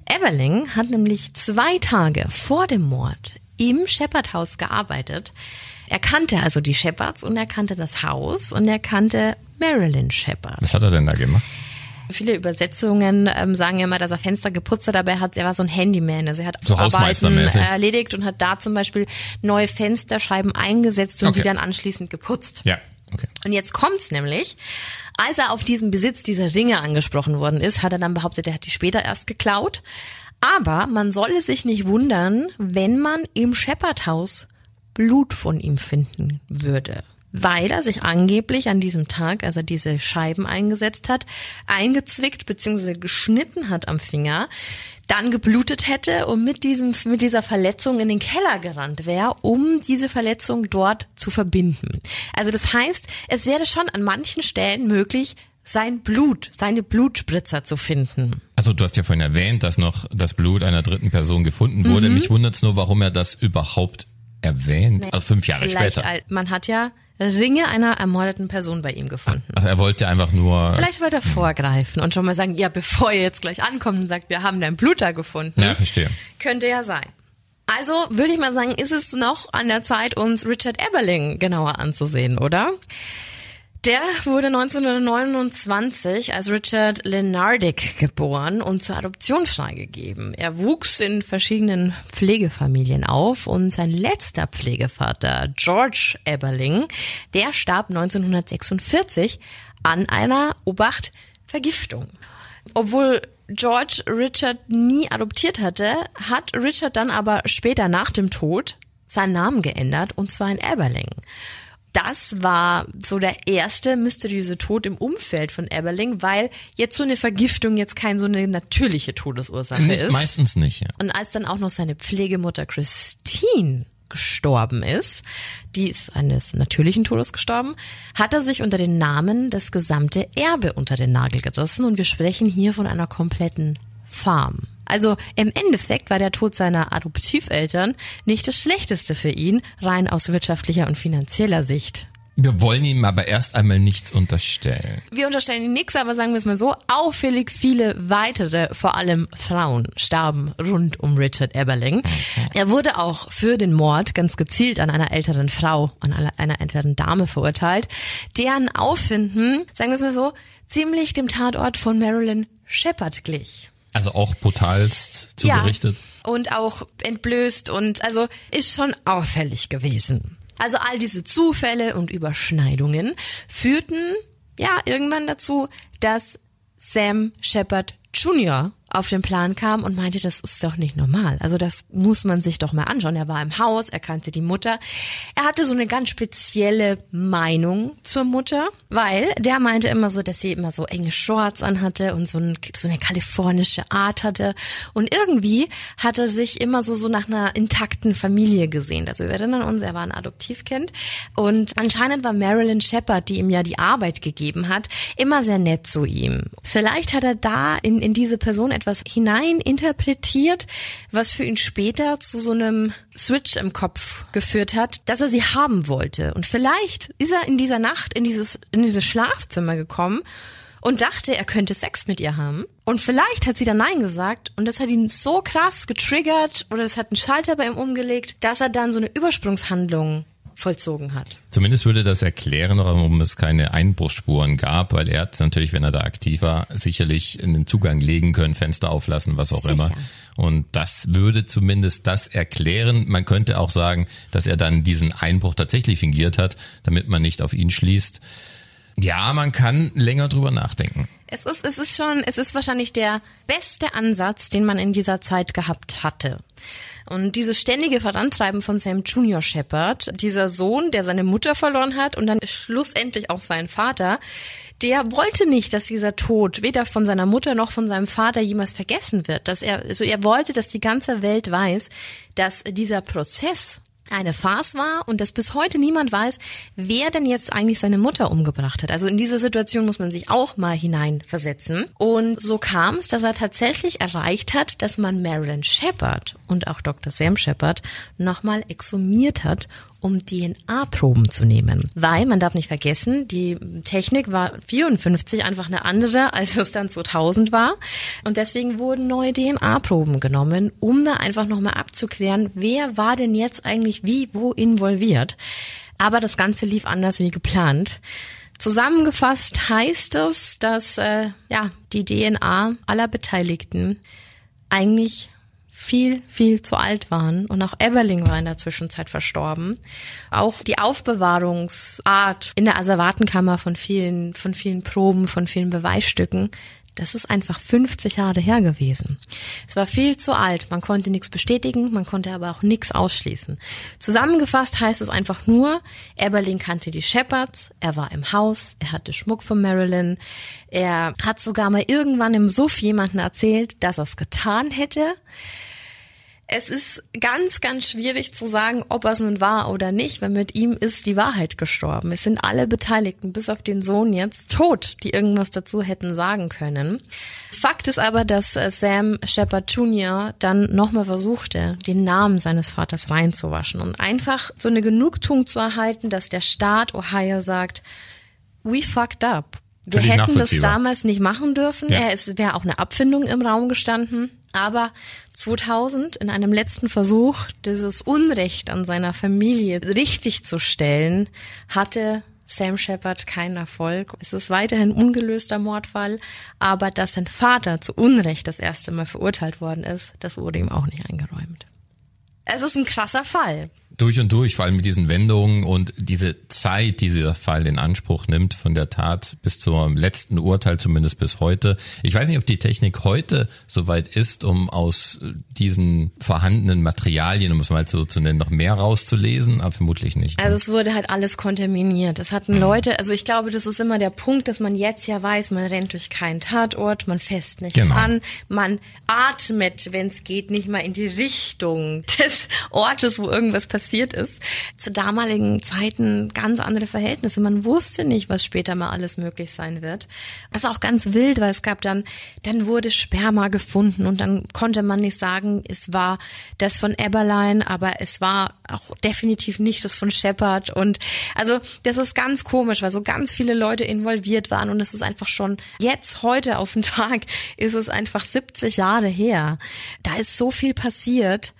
Eberling hat nämlich zwei Tage vor dem Mord im Shepard Haus gearbeitet. Er kannte also die Shepards und er kannte das Haus und er kannte Marilyn Shepard. Was hat er denn da gemacht? Viele Übersetzungen ähm, sagen ja immer, dass er Fenster geputzt hat, aber er, hat, er war so ein Handyman. Also er hat So Arbeiten Hausmeistermäßig. erledigt und hat da zum Beispiel neue Fensterscheiben eingesetzt und Okay. die dann anschließend geputzt. Ja, okay. Und jetzt kommt's nämlich. Als er auf diesen Besitz dieser Ringe angesprochen worden ist, hat er dann behauptet, er hat die später erst geklaut. Aber man solle sich nicht wundern, wenn man im Shepherd-Haus Blut von ihm finden würde. Weil er sich angeblich an diesem Tag, als er diese Scheiben eingesetzt hat, eingezwickt bzw. geschnitten hat am Finger, dann geblutet hätte und mit diesem, mit dieser Verletzung in den Keller gerannt wäre, um diese Verletzung dort zu verbinden. Also das heißt, es wäre schon an manchen Stellen möglich, sein Blut, seine Blutspritzer zu finden. Also du hast ja vorhin erwähnt, dass noch das Blut einer dritten Person gefunden wurde. Mhm. Mich wundert's nur, warum er das überhaupt erwähnt. Also fünf Jahre später. man hat ja Ringe einer ermordeten Person bei ihm gefunden. Also er wollte einfach nur. Vielleicht wollte er vorgreifen und schon mal sagen, ja, bevor ihr jetzt gleich ankommt und sagt, wir haben dein Blut da gefunden. Ja, verstehe. Könnte ja sein. Also würde ich mal sagen, ist es noch an der Zeit, uns Richard Eberling genauer anzusehen, oder? Der wurde 1929 als Richard Lenardick geboren und zur Adoption freigegeben. Er wuchs in verschiedenen Pflegefamilien auf und sein letzter Pflegevater, George Eberling, der starb 1946 an einer, Obacht, Vergiftung. Obwohl George Richard nie adoptiert hatte, hat Richard dann aber später nach dem Tod seinen Namen geändert und zwar in Eberling. Das war so der erste mysteriöse Tod im Umfeld von Eberling, weil jetzt so eine Vergiftung jetzt kein so eine natürliche Todesursache Nicht, ist. meistens nicht, ja. Und als dann auch noch seine Pflegemutter Christine gestorben ist, die ist eines natürlichen Todes gestorben, hat er sich unter den Namen das gesamte Erbe unter den Nagel gerissen und wir sprechen hier von einer kompletten Farm. Also im Endeffekt war der Tod seiner Adoptiveltern nicht das Schlechteste für ihn, rein aus wirtschaftlicher und finanzieller Sicht. Wir wollen ihm aber erst einmal nichts unterstellen. Wir unterstellen ihm nichts, aber sagen wir es mal so, auffällig viele weitere, vor allem Frauen, starben rund um Richard Eberling. Er wurde auch für den Mord ganz gezielt an einer älteren Frau, an einer- einer älteren Dame verurteilt, deren Auffinden, sagen wir es mal so, ziemlich dem Tatort von Marilyn Shepard glich. Also auch brutalst zugerichtet. Ja, und auch entblößt und also ist schon auffällig gewesen. Also all diese Zufälle und Überschneidungen führten ja irgendwann dazu, dass Sam Shepard Jr. auf den Plan kam und meinte, das ist doch nicht normal. Also das muss man sich doch mal anschauen. Er war im Haus, er kannte die Mutter. Er hatte so eine ganz spezielle Meinung zur Mutter, weil der meinte immer so, dass sie immer so enge Shorts anhatte und so, ein, so eine kalifornische Art hatte. Und irgendwie hat er sich immer so, so nach einer intakten Familie gesehen. Also wir erinnern uns, er war ein Adoptivkind. Und anscheinend war Marilyn Shepard, die ihm ja die Arbeit gegeben hat, immer sehr nett zu ihm. Vielleicht hat er da in, in diese Person etwas hineininterpretiert, was für ihn später zu so einem Switch im Kopf geführt hat, dass er sie haben wollte. Und vielleicht ist er in dieser Nacht in dieses, in dieses Schlafzimmer gekommen und dachte, er könnte Sex mit ihr haben. Und vielleicht hat sie dann Nein gesagt und das hat ihn so krass getriggert oder es hat einen Schalter bei ihm umgelegt, dass er dann so eine Übersprungshandlung vollzogen hat. Zumindest würde das erklären, warum es keine Einbruchsspuren gab, weil er hat natürlich, wenn er da aktiv war, sicherlich einen Zugang legen können, Fenster auflassen, was auch Sicher. immer. Und das würde zumindest das erklären. Man könnte auch sagen, dass er dann diesen Einbruch tatsächlich fingiert hat, damit man nicht auf ihn schließt. Ja, man kann länger drüber nachdenken. Es ist, es ist schon, es ist wahrscheinlich der beste Ansatz, den man in dieser Zeit gehabt hatte. Und dieses ständige Vorantreiben von Sam Junior Shepard, dieser Sohn, der seine Mutter verloren hat und dann schlussendlich auch seinen Vater, der wollte nicht, dass dieser Tod weder von seiner Mutter noch von seinem Vater jemals vergessen wird. Dass er, also er wollte, dass die ganze Welt weiß, dass dieser Prozess eine Farce war und dass bis heute niemand weiß, wer denn jetzt eigentlich seine Mutter umgebracht hat. Also in diese Situation muss man sich auch mal hineinversetzen. Und so kam es, dass er tatsächlich erreicht hat, dass man Marilyn Shepard und auch Dr. Sam Shepard nochmal exhumiert hat, um DNA-Proben zu nehmen. Weil, man darf nicht vergessen, die Technik war 54 einfach eine andere, als es dann 2000 war. Und deswegen wurden neue DNA-Proben genommen, um da einfach nochmal abzuklären, wer war denn jetzt eigentlich wie, wo involviert. Aber das Ganze lief anders wie geplant. Zusammengefasst heißt es, dass äh, ja die DNA aller Beteiligten eigentlich viel, viel zu alt waren. Und auch Eberling war in der Zwischenzeit verstorben. Auch die Aufbewahrungsart in der Asservatenkammer von vielen, von vielen Proben, von vielen Beweisstücken, das ist einfach 50 Jahre her gewesen. Es war viel zu alt. Man konnte nichts bestätigen, man konnte aber auch nichts ausschließen. Zusammengefasst heißt es einfach nur, Eberling kannte die Shepherds, er war im Haus, er hatte Schmuck von Marilyn, er hat sogar mal irgendwann im Suff jemanden erzählt, dass er es getan hätte. Es ist ganz, ganz schwierig zu sagen, ob er es nun war oder nicht, weil mit ihm ist die Wahrheit gestorben. Es sind alle Beteiligten, bis auf den Sohn jetzt, tot, die irgendwas dazu hätten sagen können. Fakt ist aber, dass äh, Sam Shepard Jr. dann nochmal versuchte, den Namen seines Vaters reinzuwaschen und einfach so eine Genugtuung zu erhalten, dass der Staat Ohio sagt, we fucked up. Wir hätten das damals nicht machen dürfen. Ja. Es wäre auch eine Abfindung im Raum gestanden. Aber 2000 in einem letzten Versuch, dieses Unrecht an seiner Familie richtig zu stellen, hatte Sam Shepard keinen Erfolg. Es ist weiterhin ungelöster Mordfall, aber dass sein Vater zu Unrecht das erste Mal verurteilt worden ist, das wurde ihm auch nicht eingeräumt. Es ist ein krasser Fall. Durch und durch, vor allem mit diesen Wendungen und diese Zeit, die dieser Fall in Anspruch nimmt, von der Tat bis zum letzten Urteil, zumindest bis heute. Ich weiß nicht, ob die Technik heute soweit ist, um aus diesen vorhandenen Materialien, um es mal so zu nennen, noch mehr rauszulesen, aber vermutlich nicht. Ne? Also es wurde halt alles kontaminiert. Es hatten mhm. Leute, also ich glaube, das ist immer der Punkt, dass man jetzt ja weiß, man rennt durch keinen Tatort, man fässt nichts genau. an, man atmet, wenn es geht, nicht mal in die Richtung des Ortes, wo irgendwas passiert passiert ist. Zu damaligen Zeiten ganz andere Verhältnisse. Man wusste nicht, was später mal alles möglich sein wird. Was auch ganz wild, weil es gab dann, dann wurde Sperma gefunden und dann konnte man nicht sagen, es war das von Eberlein, aber es war auch definitiv nicht das von Shepard und also das ist ganz komisch, weil so ganz viele Leute involviert waren und es ist einfach schon jetzt heute auf den Tag ist es einfach 70 Jahre her. Da ist so viel passiert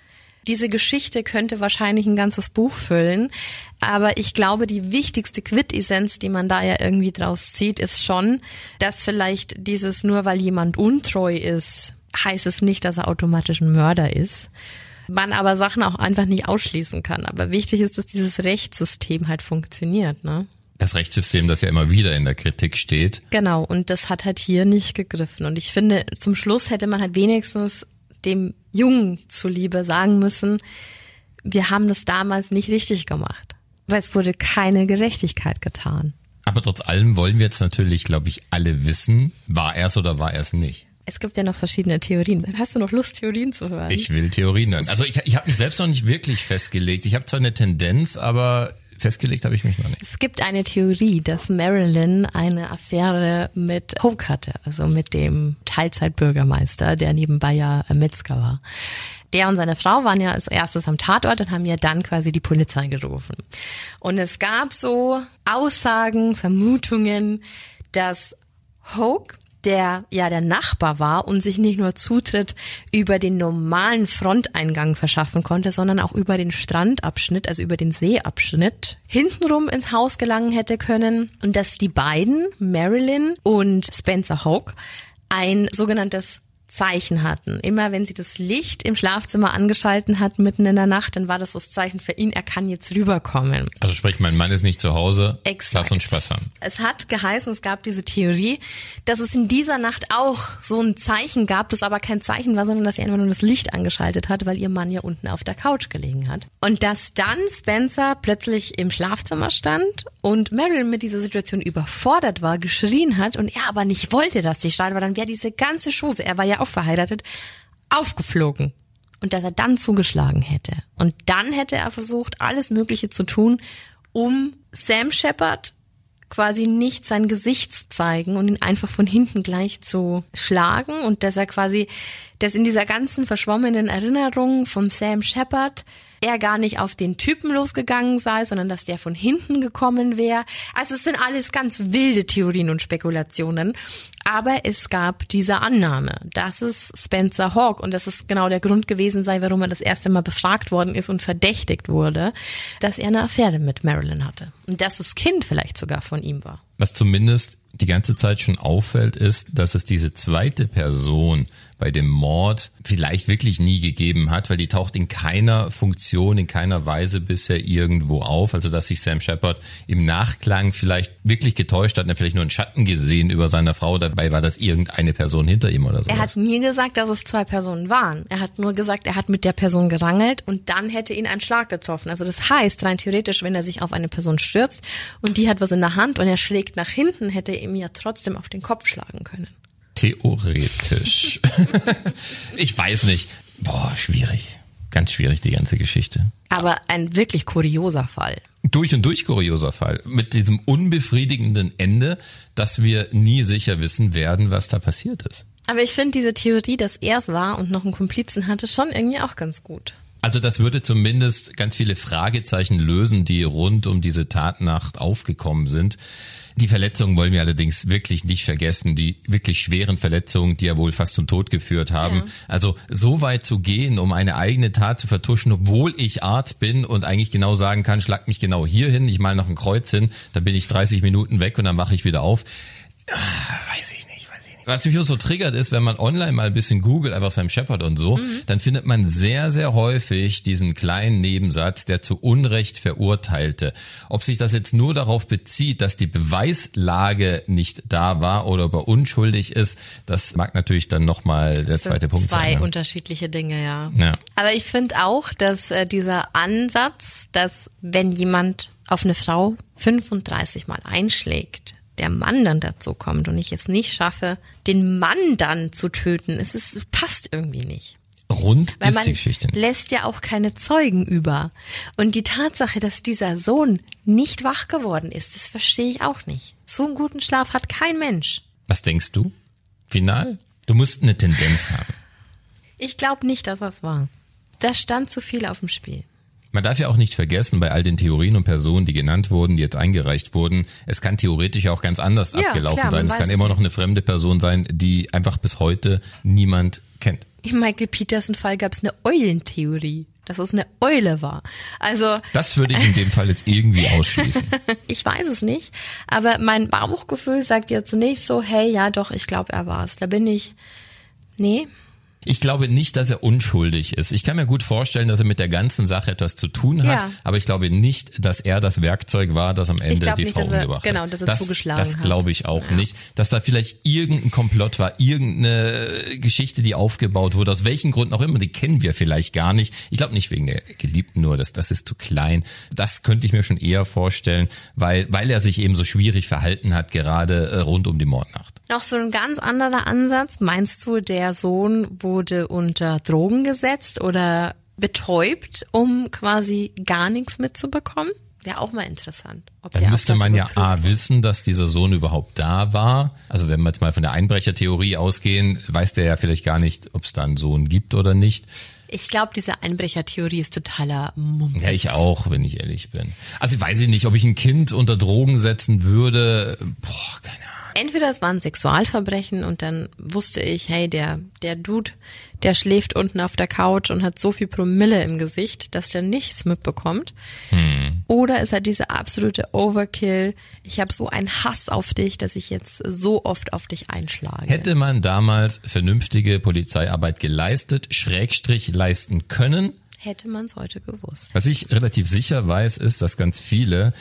diese Geschichte könnte wahrscheinlich ein ganzes Buch füllen. Aber ich glaube, die wichtigste Quintessenz, die man da ja irgendwie draus zieht, ist schon, dass vielleicht dieses nur weil jemand untreu ist, heißt es nicht, dass er automatisch ein Mörder ist. Man aber Sachen auch einfach nicht ausschließen kann. Aber wichtig ist, dass dieses Rechtssystem halt funktioniert, ne? Das Rechtssystem, das ja immer wieder in der Kritik steht. Genau, und das hat halt hier nicht gegriffen. Und ich finde, zum Schluss hätte man halt wenigstens dem Jungen zuliebe sagen müssen, wir haben das damals nicht richtig gemacht, weil es wurde keine Gerechtigkeit getan. Aber trotz allem wollen wir jetzt natürlich, glaube ich, alle wissen, war er es oder war er es nicht. Es gibt ja noch verschiedene Theorien. Hast du noch Lust, Theorien zu hören? Ich will Theorien hören. Also ich, ich habe mich selbst noch nicht wirklich festgelegt. Ich habe zwar eine Tendenz, aber festgelegt habe ich mich noch nicht. Es gibt eine Theorie, dass Marilyn eine Affäre mit Hoke hatte, also mit dem Teilzeitbürgermeister, der nebenbei ja Metzger war. Der und seine Frau waren ja als erstes am Tatort und haben ja dann quasi die Polizei gerufen. Und es gab so Aussagen, Vermutungen, dass Hoke der ja der Nachbar war und sich nicht nur Zutritt über den normalen Fronteingang verschaffen konnte, sondern auch über den Strandabschnitt, also über den Seeabschnitt, hintenrum ins Haus gelangen hätte können. Und dass die beiden, Marilyn und Spencer Hawke, ein sogenanntes Zeichen hatten. Immer wenn sie das Licht im Schlafzimmer angeschalten hat mitten in der Nacht, dann war das das Zeichen für ihn, er kann jetzt rüberkommen. Also sprich, mein Mann ist nicht zu Hause, Exakt. lass uns Spaß haben. Es hat geheißen, es gab diese Theorie, dass es in dieser Nacht auch so ein Zeichen gab, das aber kein Zeichen war, sondern dass sie einfach nur das Licht angeschaltet hat, weil ihr Mann ja unten auf der Couch gelegen hat. Und dass dann Spencer plötzlich im Schlafzimmer stand und Marilyn mit dieser Situation überfordert war, geschrien hat und er aber nicht wollte, dass sie startet, weil dann wäre diese ganze Chose, er war ja auch verheiratet, aufgeflogen. Und dass er dann zugeschlagen hätte. Und dann hätte er versucht, alles Mögliche zu tun, um Sam Shepard quasi nicht sein Gesicht zu zeigen und ihn einfach von hinten gleich zu schlagen und dass er quasi dass in dieser ganzen verschwommenen Erinnerung von Sam Shepard er gar nicht auf den Typen losgegangen sei, sondern dass der von hinten gekommen wäre. Also es sind alles ganz wilde Theorien und Spekulationen. Aber es gab diese Annahme, dass es Spencer Hawk und dass es genau der Grund gewesen sei, warum er das erste Mal befragt worden ist und verdächtigt wurde, dass er eine Affäre mit Marilyn hatte. Und dass das Kind vielleicht sogar von ihm war. Was zumindest die ganze Zeit schon auffällt, ist, dass es diese zweite Person bei dem Mord vielleicht wirklich nie gegeben hat, weil die taucht in keiner Funktion, in keiner Weise bisher irgendwo auf. Also dass sich Sam Shepard im Nachklang vielleicht wirklich getäuscht hat, er vielleicht nur einen Schatten gesehen über seiner Frau, dabei war das irgendeine Person hinter ihm oder so. Er hat nie gesagt, dass es zwei Personen waren. Er hat nur gesagt, er hat mit der Person gerangelt und dann hätte ihn ein Schlag getroffen. Also das heißt, rein theoretisch, wenn er sich auf eine Person stürzt und die hat was in der Hand und er schlägt nach hinten, hätte er ihm ja trotzdem auf den Kopf schlagen können. Theoretisch. ich weiß nicht. Boah, schwierig. Ganz schwierig, die ganze Geschichte. Aber ein wirklich kurioser Fall. Durch und durch kurioser Fall. Mit diesem unbefriedigenden Ende, dass wir nie sicher wissen werden, was da passiert ist. Aber ich finde diese Theorie, dass er es war und noch einen Komplizen hatte, schon irgendwie auch ganz gut. Also das würde zumindest ganz viele Fragezeichen lösen, die rund um diese Tatnacht aufgekommen sind. Die Verletzungen wollen wir allerdings wirklich nicht vergessen, die wirklich schweren Verletzungen, die ja wohl fast zum Tod geführt haben. Ja. Also so weit zu gehen, um eine eigene Tat zu vertuschen, obwohl ich Arzt bin und eigentlich genau sagen kann, schlag mich genau hier hin, ich mal noch ein Kreuz hin, dann bin ich 30 Minuten weg und dann wache ich wieder auf. Ah, weiß ich was mich auch so triggert ist, wenn man online mal ein bisschen googelt, einfach Sam Shepard und so, mhm. dann findet man sehr, sehr häufig diesen kleinen Nebensatz, der zu Unrecht verurteilte. Ob sich das jetzt nur darauf bezieht, dass die Beweislage nicht da war oder ob er unschuldig ist, das mag natürlich dann nochmal der zweite Punkt zwei sein. Zwei ne? unterschiedliche Dinge, ja. ja. Aber ich finde auch, dass äh, dieser Ansatz, dass wenn jemand auf eine Frau 35 Mal einschlägt, der Mann dann dazu kommt und ich es nicht schaffe, den Mann dann zu töten, es, ist, es passt irgendwie nicht. Rund Weil ist die Geschichte. lässt ja auch keine Zeugen über. Und die Tatsache, dass dieser Sohn nicht wach geworden ist, das verstehe ich auch nicht. So einen guten Schlaf hat kein Mensch. Was denkst du? Final? Du musst eine Tendenz haben. Ich glaube nicht, dass das war. Da stand zu viel auf dem Spiel. Man darf ja auch nicht vergessen, bei all den Theorien und Personen, die genannt wurden, die jetzt eingereicht wurden, es kann theoretisch auch ganz anders ja, abgelaufen klar, sein. Es kann immer noch eine fremde Person sein, die einfach bis heute niemand kennt. Im Michael Peterson Fall gab es eine Eulentheorie, dass es eine Eule war. Also das würde ich in dem Fall jetzt irgendwie ausschließen. ich weiß es nicht, aber mein Bauchgefühl sagt jetzt nicht so, hey, ja, doch, ich glaube, er war es. Da bin ich, nee, ich glaube nicht, dass er unschuldig ist. Ich kann mir gut vorstellen, dass er mit der ganzen Sache etwas zu tun hat, ja. aber ich glaube nicht, dass er das Werkzeug war, das am Ende die nicht, Frau umgebracht hat. Genau, dass er das, zugeschlagen das hat. Das glaube ich auch ja. nicht. Dass da vielleicht irgendein Komplott war, irgendeine Geschichte, die aufgebaut wurde, aus welchen Gründen auch immer, die kennen wir vielleicht gar nicht. Ich glaube nicht wegen der Geliebten nur, das, das ist zu klein. Das könnte ich mir schon eher vorstellen, weil, weil er sich eben so schwierig verhalten hat, gerade äh, rund um die Mordnacht. Noch so ein ganz anderer Ansatz. Meinst du, der Sohn wurde unter Drogen gesetzt oder betäubt, um quasi gar nichts mitzubekommen? Wäre auch mal interessant. Ob Dann müsste man ja A wissen, dass dieser Sohn überhaupt da war. Also wenn wir jetzt mal von der Einbrechertheorie ausgehen, weiß der ja vielleicht gar nicht, ob es da einen Sohn gibt oder nicht. Ich glaube, diese Einbrechertheorie ist totaler Mumpitz. Ja, ich auch, wenn ich ehrlich bin. Also weiß ich nicht, ob ich ein Kind unter Drogen setzen würde. Boah, keine Ahnung entweder es war ein Sexualverbrechen und dann wusste ich, hey, der, der Dude, der schläft unten auf der Couch und hat so viel Promille im Gesicht, dass der nichts mitbekommt. Hm. Oder es hat diese absolute Overkill. Ich habe so einen Hass auf dich, dass ich jetzt so oft auf dich einschlage. Hätte man damals vernünftige Polizeiarbeit geleistet, Schrägstrich leisten können? Hätte man es heute gewusst. Was ich relativ sicher weiß, ist, dass ganz viele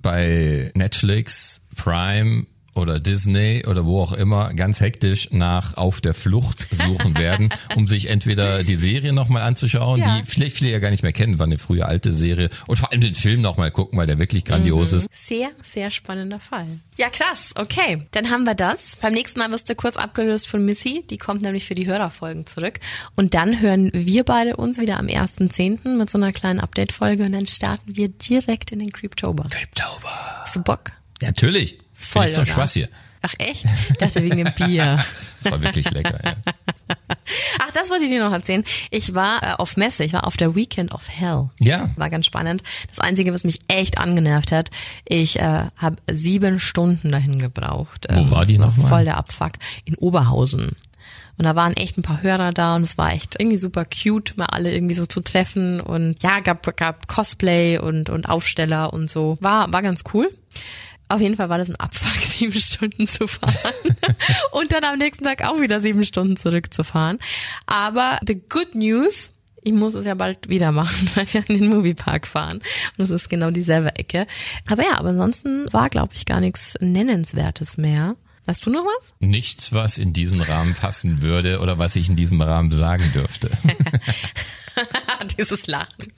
bei Netflix, Prime oder Disney oder wo auch immer ganz hektisch nach Auf der Flucht suchen werden, um sich entweder die Serie nochmal anzuschauen, ja. die vielleicht viele ja gar nicht mehr kennen, war eine frühe alte Serie und vor allem den Film nochmal gucken, weil der wirklich grandios mhm. ist. Sehr, sehr spannender Fall. Ja, krass, okay. Dann haben wir das. Beim nächsten Mal wirst du kurz abgelöst von Missy, die kommt nämlich für die Hörerfolgen zurück. Und dann hören wir beide uns wieder am 1.10. mit so einer kleinen Update-Folge und dann starten wir direkt in den Creeptober. Creeptober. Hast du Bock? Natürlich. Voll. Zum Spaß hier. Ach echt? Ich dachte wegen dem Bier. das war wirklich lecker, ja. Ach, das wollte ich dir noch erzählen. Ich war äh, auf Messe, ich war auf der Weekend of Hell. Ja. War ganz spannend. Das Einzige, was mich echt angenervt hat, ich äh, habe sieben Stunden dahin gebraucht. Wo war die nochmal? Voll der Abfuck. In Oberhausen. Und da waren echt ein paar Hörer da und es war echt irgendwie super cute, mal alle irgendwie so zu treffen und ja, gab, gab Cosplay und, und Aufsteller und so. War, war ganz cool. Auf jeden Fall war das ein Abfuck, sieben Stunden zu fahren und dann am nächsten Tag auch wieder sieben Stunden zurückzufahren. Aber the good news, ich muss es ja bald wieder machen, weil wir in den Moviepark fahren. Und es ist genau dieselbe Ecke. Aber ja, aber ansonsten war, glaube ich, gar nichts Nennenswertes mehr. Hast du noch was? Nichts, was in diesen Rahmen passen würde oder was ich in diesem Rahmen sagen dürfte. Dieses Lachen.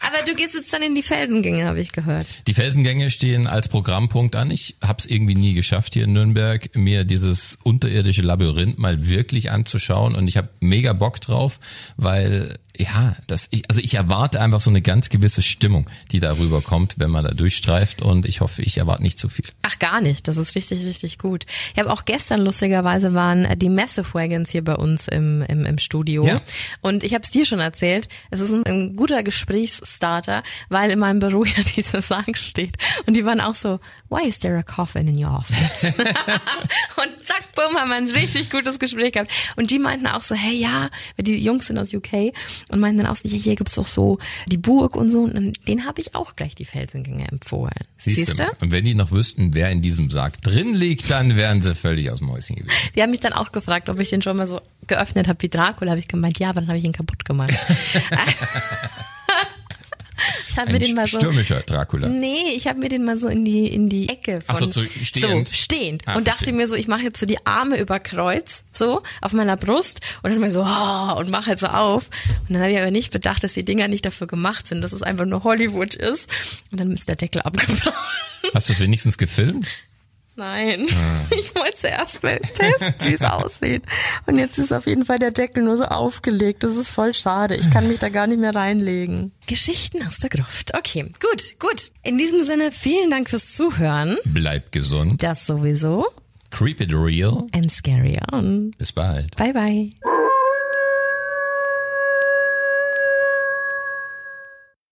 Aber du gehst jetzt dann in die Felsengänge, habe ich gehört. Die Felsengänge stehen als Programmpunkt an. Ich habe es irgendwie nie geschafft hier in Nürnberg, mir dieses unterirdische Labyrinth mal wirklich anzuschauen und ich habe mega Bock drauf, weil ja, das ich, also ich erwarte einfach so eine ganz gewisse Stimmung, die darüber kommt, wenn man da durchstreift und ich hoffe, ich erwarte nicht zu viel. Ach, gar nicht. Das ist richtig, richtig gut. Ich habe auch gestern lustigerweise waren die Massive Wagons hier bei uns im, im, im Studio. Ja. Und ich habe es dir schon erzählt. Es ist ein, ein guter Gesprächsstarter, weil in meinem Büro ja dieser Sarg steht. Und die waren auch so, why is there a coffin in your office? und zack, bumm, haben wir ein richtig gutes Gespräch gehabt. Und die meinten auch so, hey, ja, die Jungs sind aus UK und meinten dann auch so, ja, hier gibt's doch so die Burg und so. Und den habe ich auch gleich die Felsengänge empfohlen. Siehst Siehste? du? Und wenn die noch wüssten, wer in diesem Sarg drin liegt, dann wären sie völlig aus dem Häuschen gewesen. Die haben mich dann auch gefragt, ob ich den schon mal so geöffnet habe wie Dracula. Habe ich gemeint, ja, aber dann habe ich ihn kaputt gemacht. Ich habe mir den mal so. stürmischer Dracula. Nee, ich habe mir den mal so in die in die Ecke von Ach so, zu- stehend. so stehend Ah, und dachte mir so, ich mache jetzt so die Arme über Kreuz so auf meiner Brust und dann mal so oh, und mache halt so auf und dann habe ich aber nicht bedacht, dass die Dinger nicht dafür gemacht sind, dass es einfach nur Hollywood ist und dann ist der Deckel abgebrochen. Hast du es wenigstens gefilmt? Nein, ich wollte zuerst mal testen, wie es aussieht. Und jetzt ist auf jeden Fall der Deckel nur so aufgelegt. Das ist voll schade. Ich kann mich da gar nicht mehr reinlegen. Geschichten aus der Gruft. Okay, gut, gut. In diesem Sinne, vielen Dank fürs Zuhören. Bleib gesund. Das sowieso. Keep it real. And scary on. Bis bald. Bye, bye.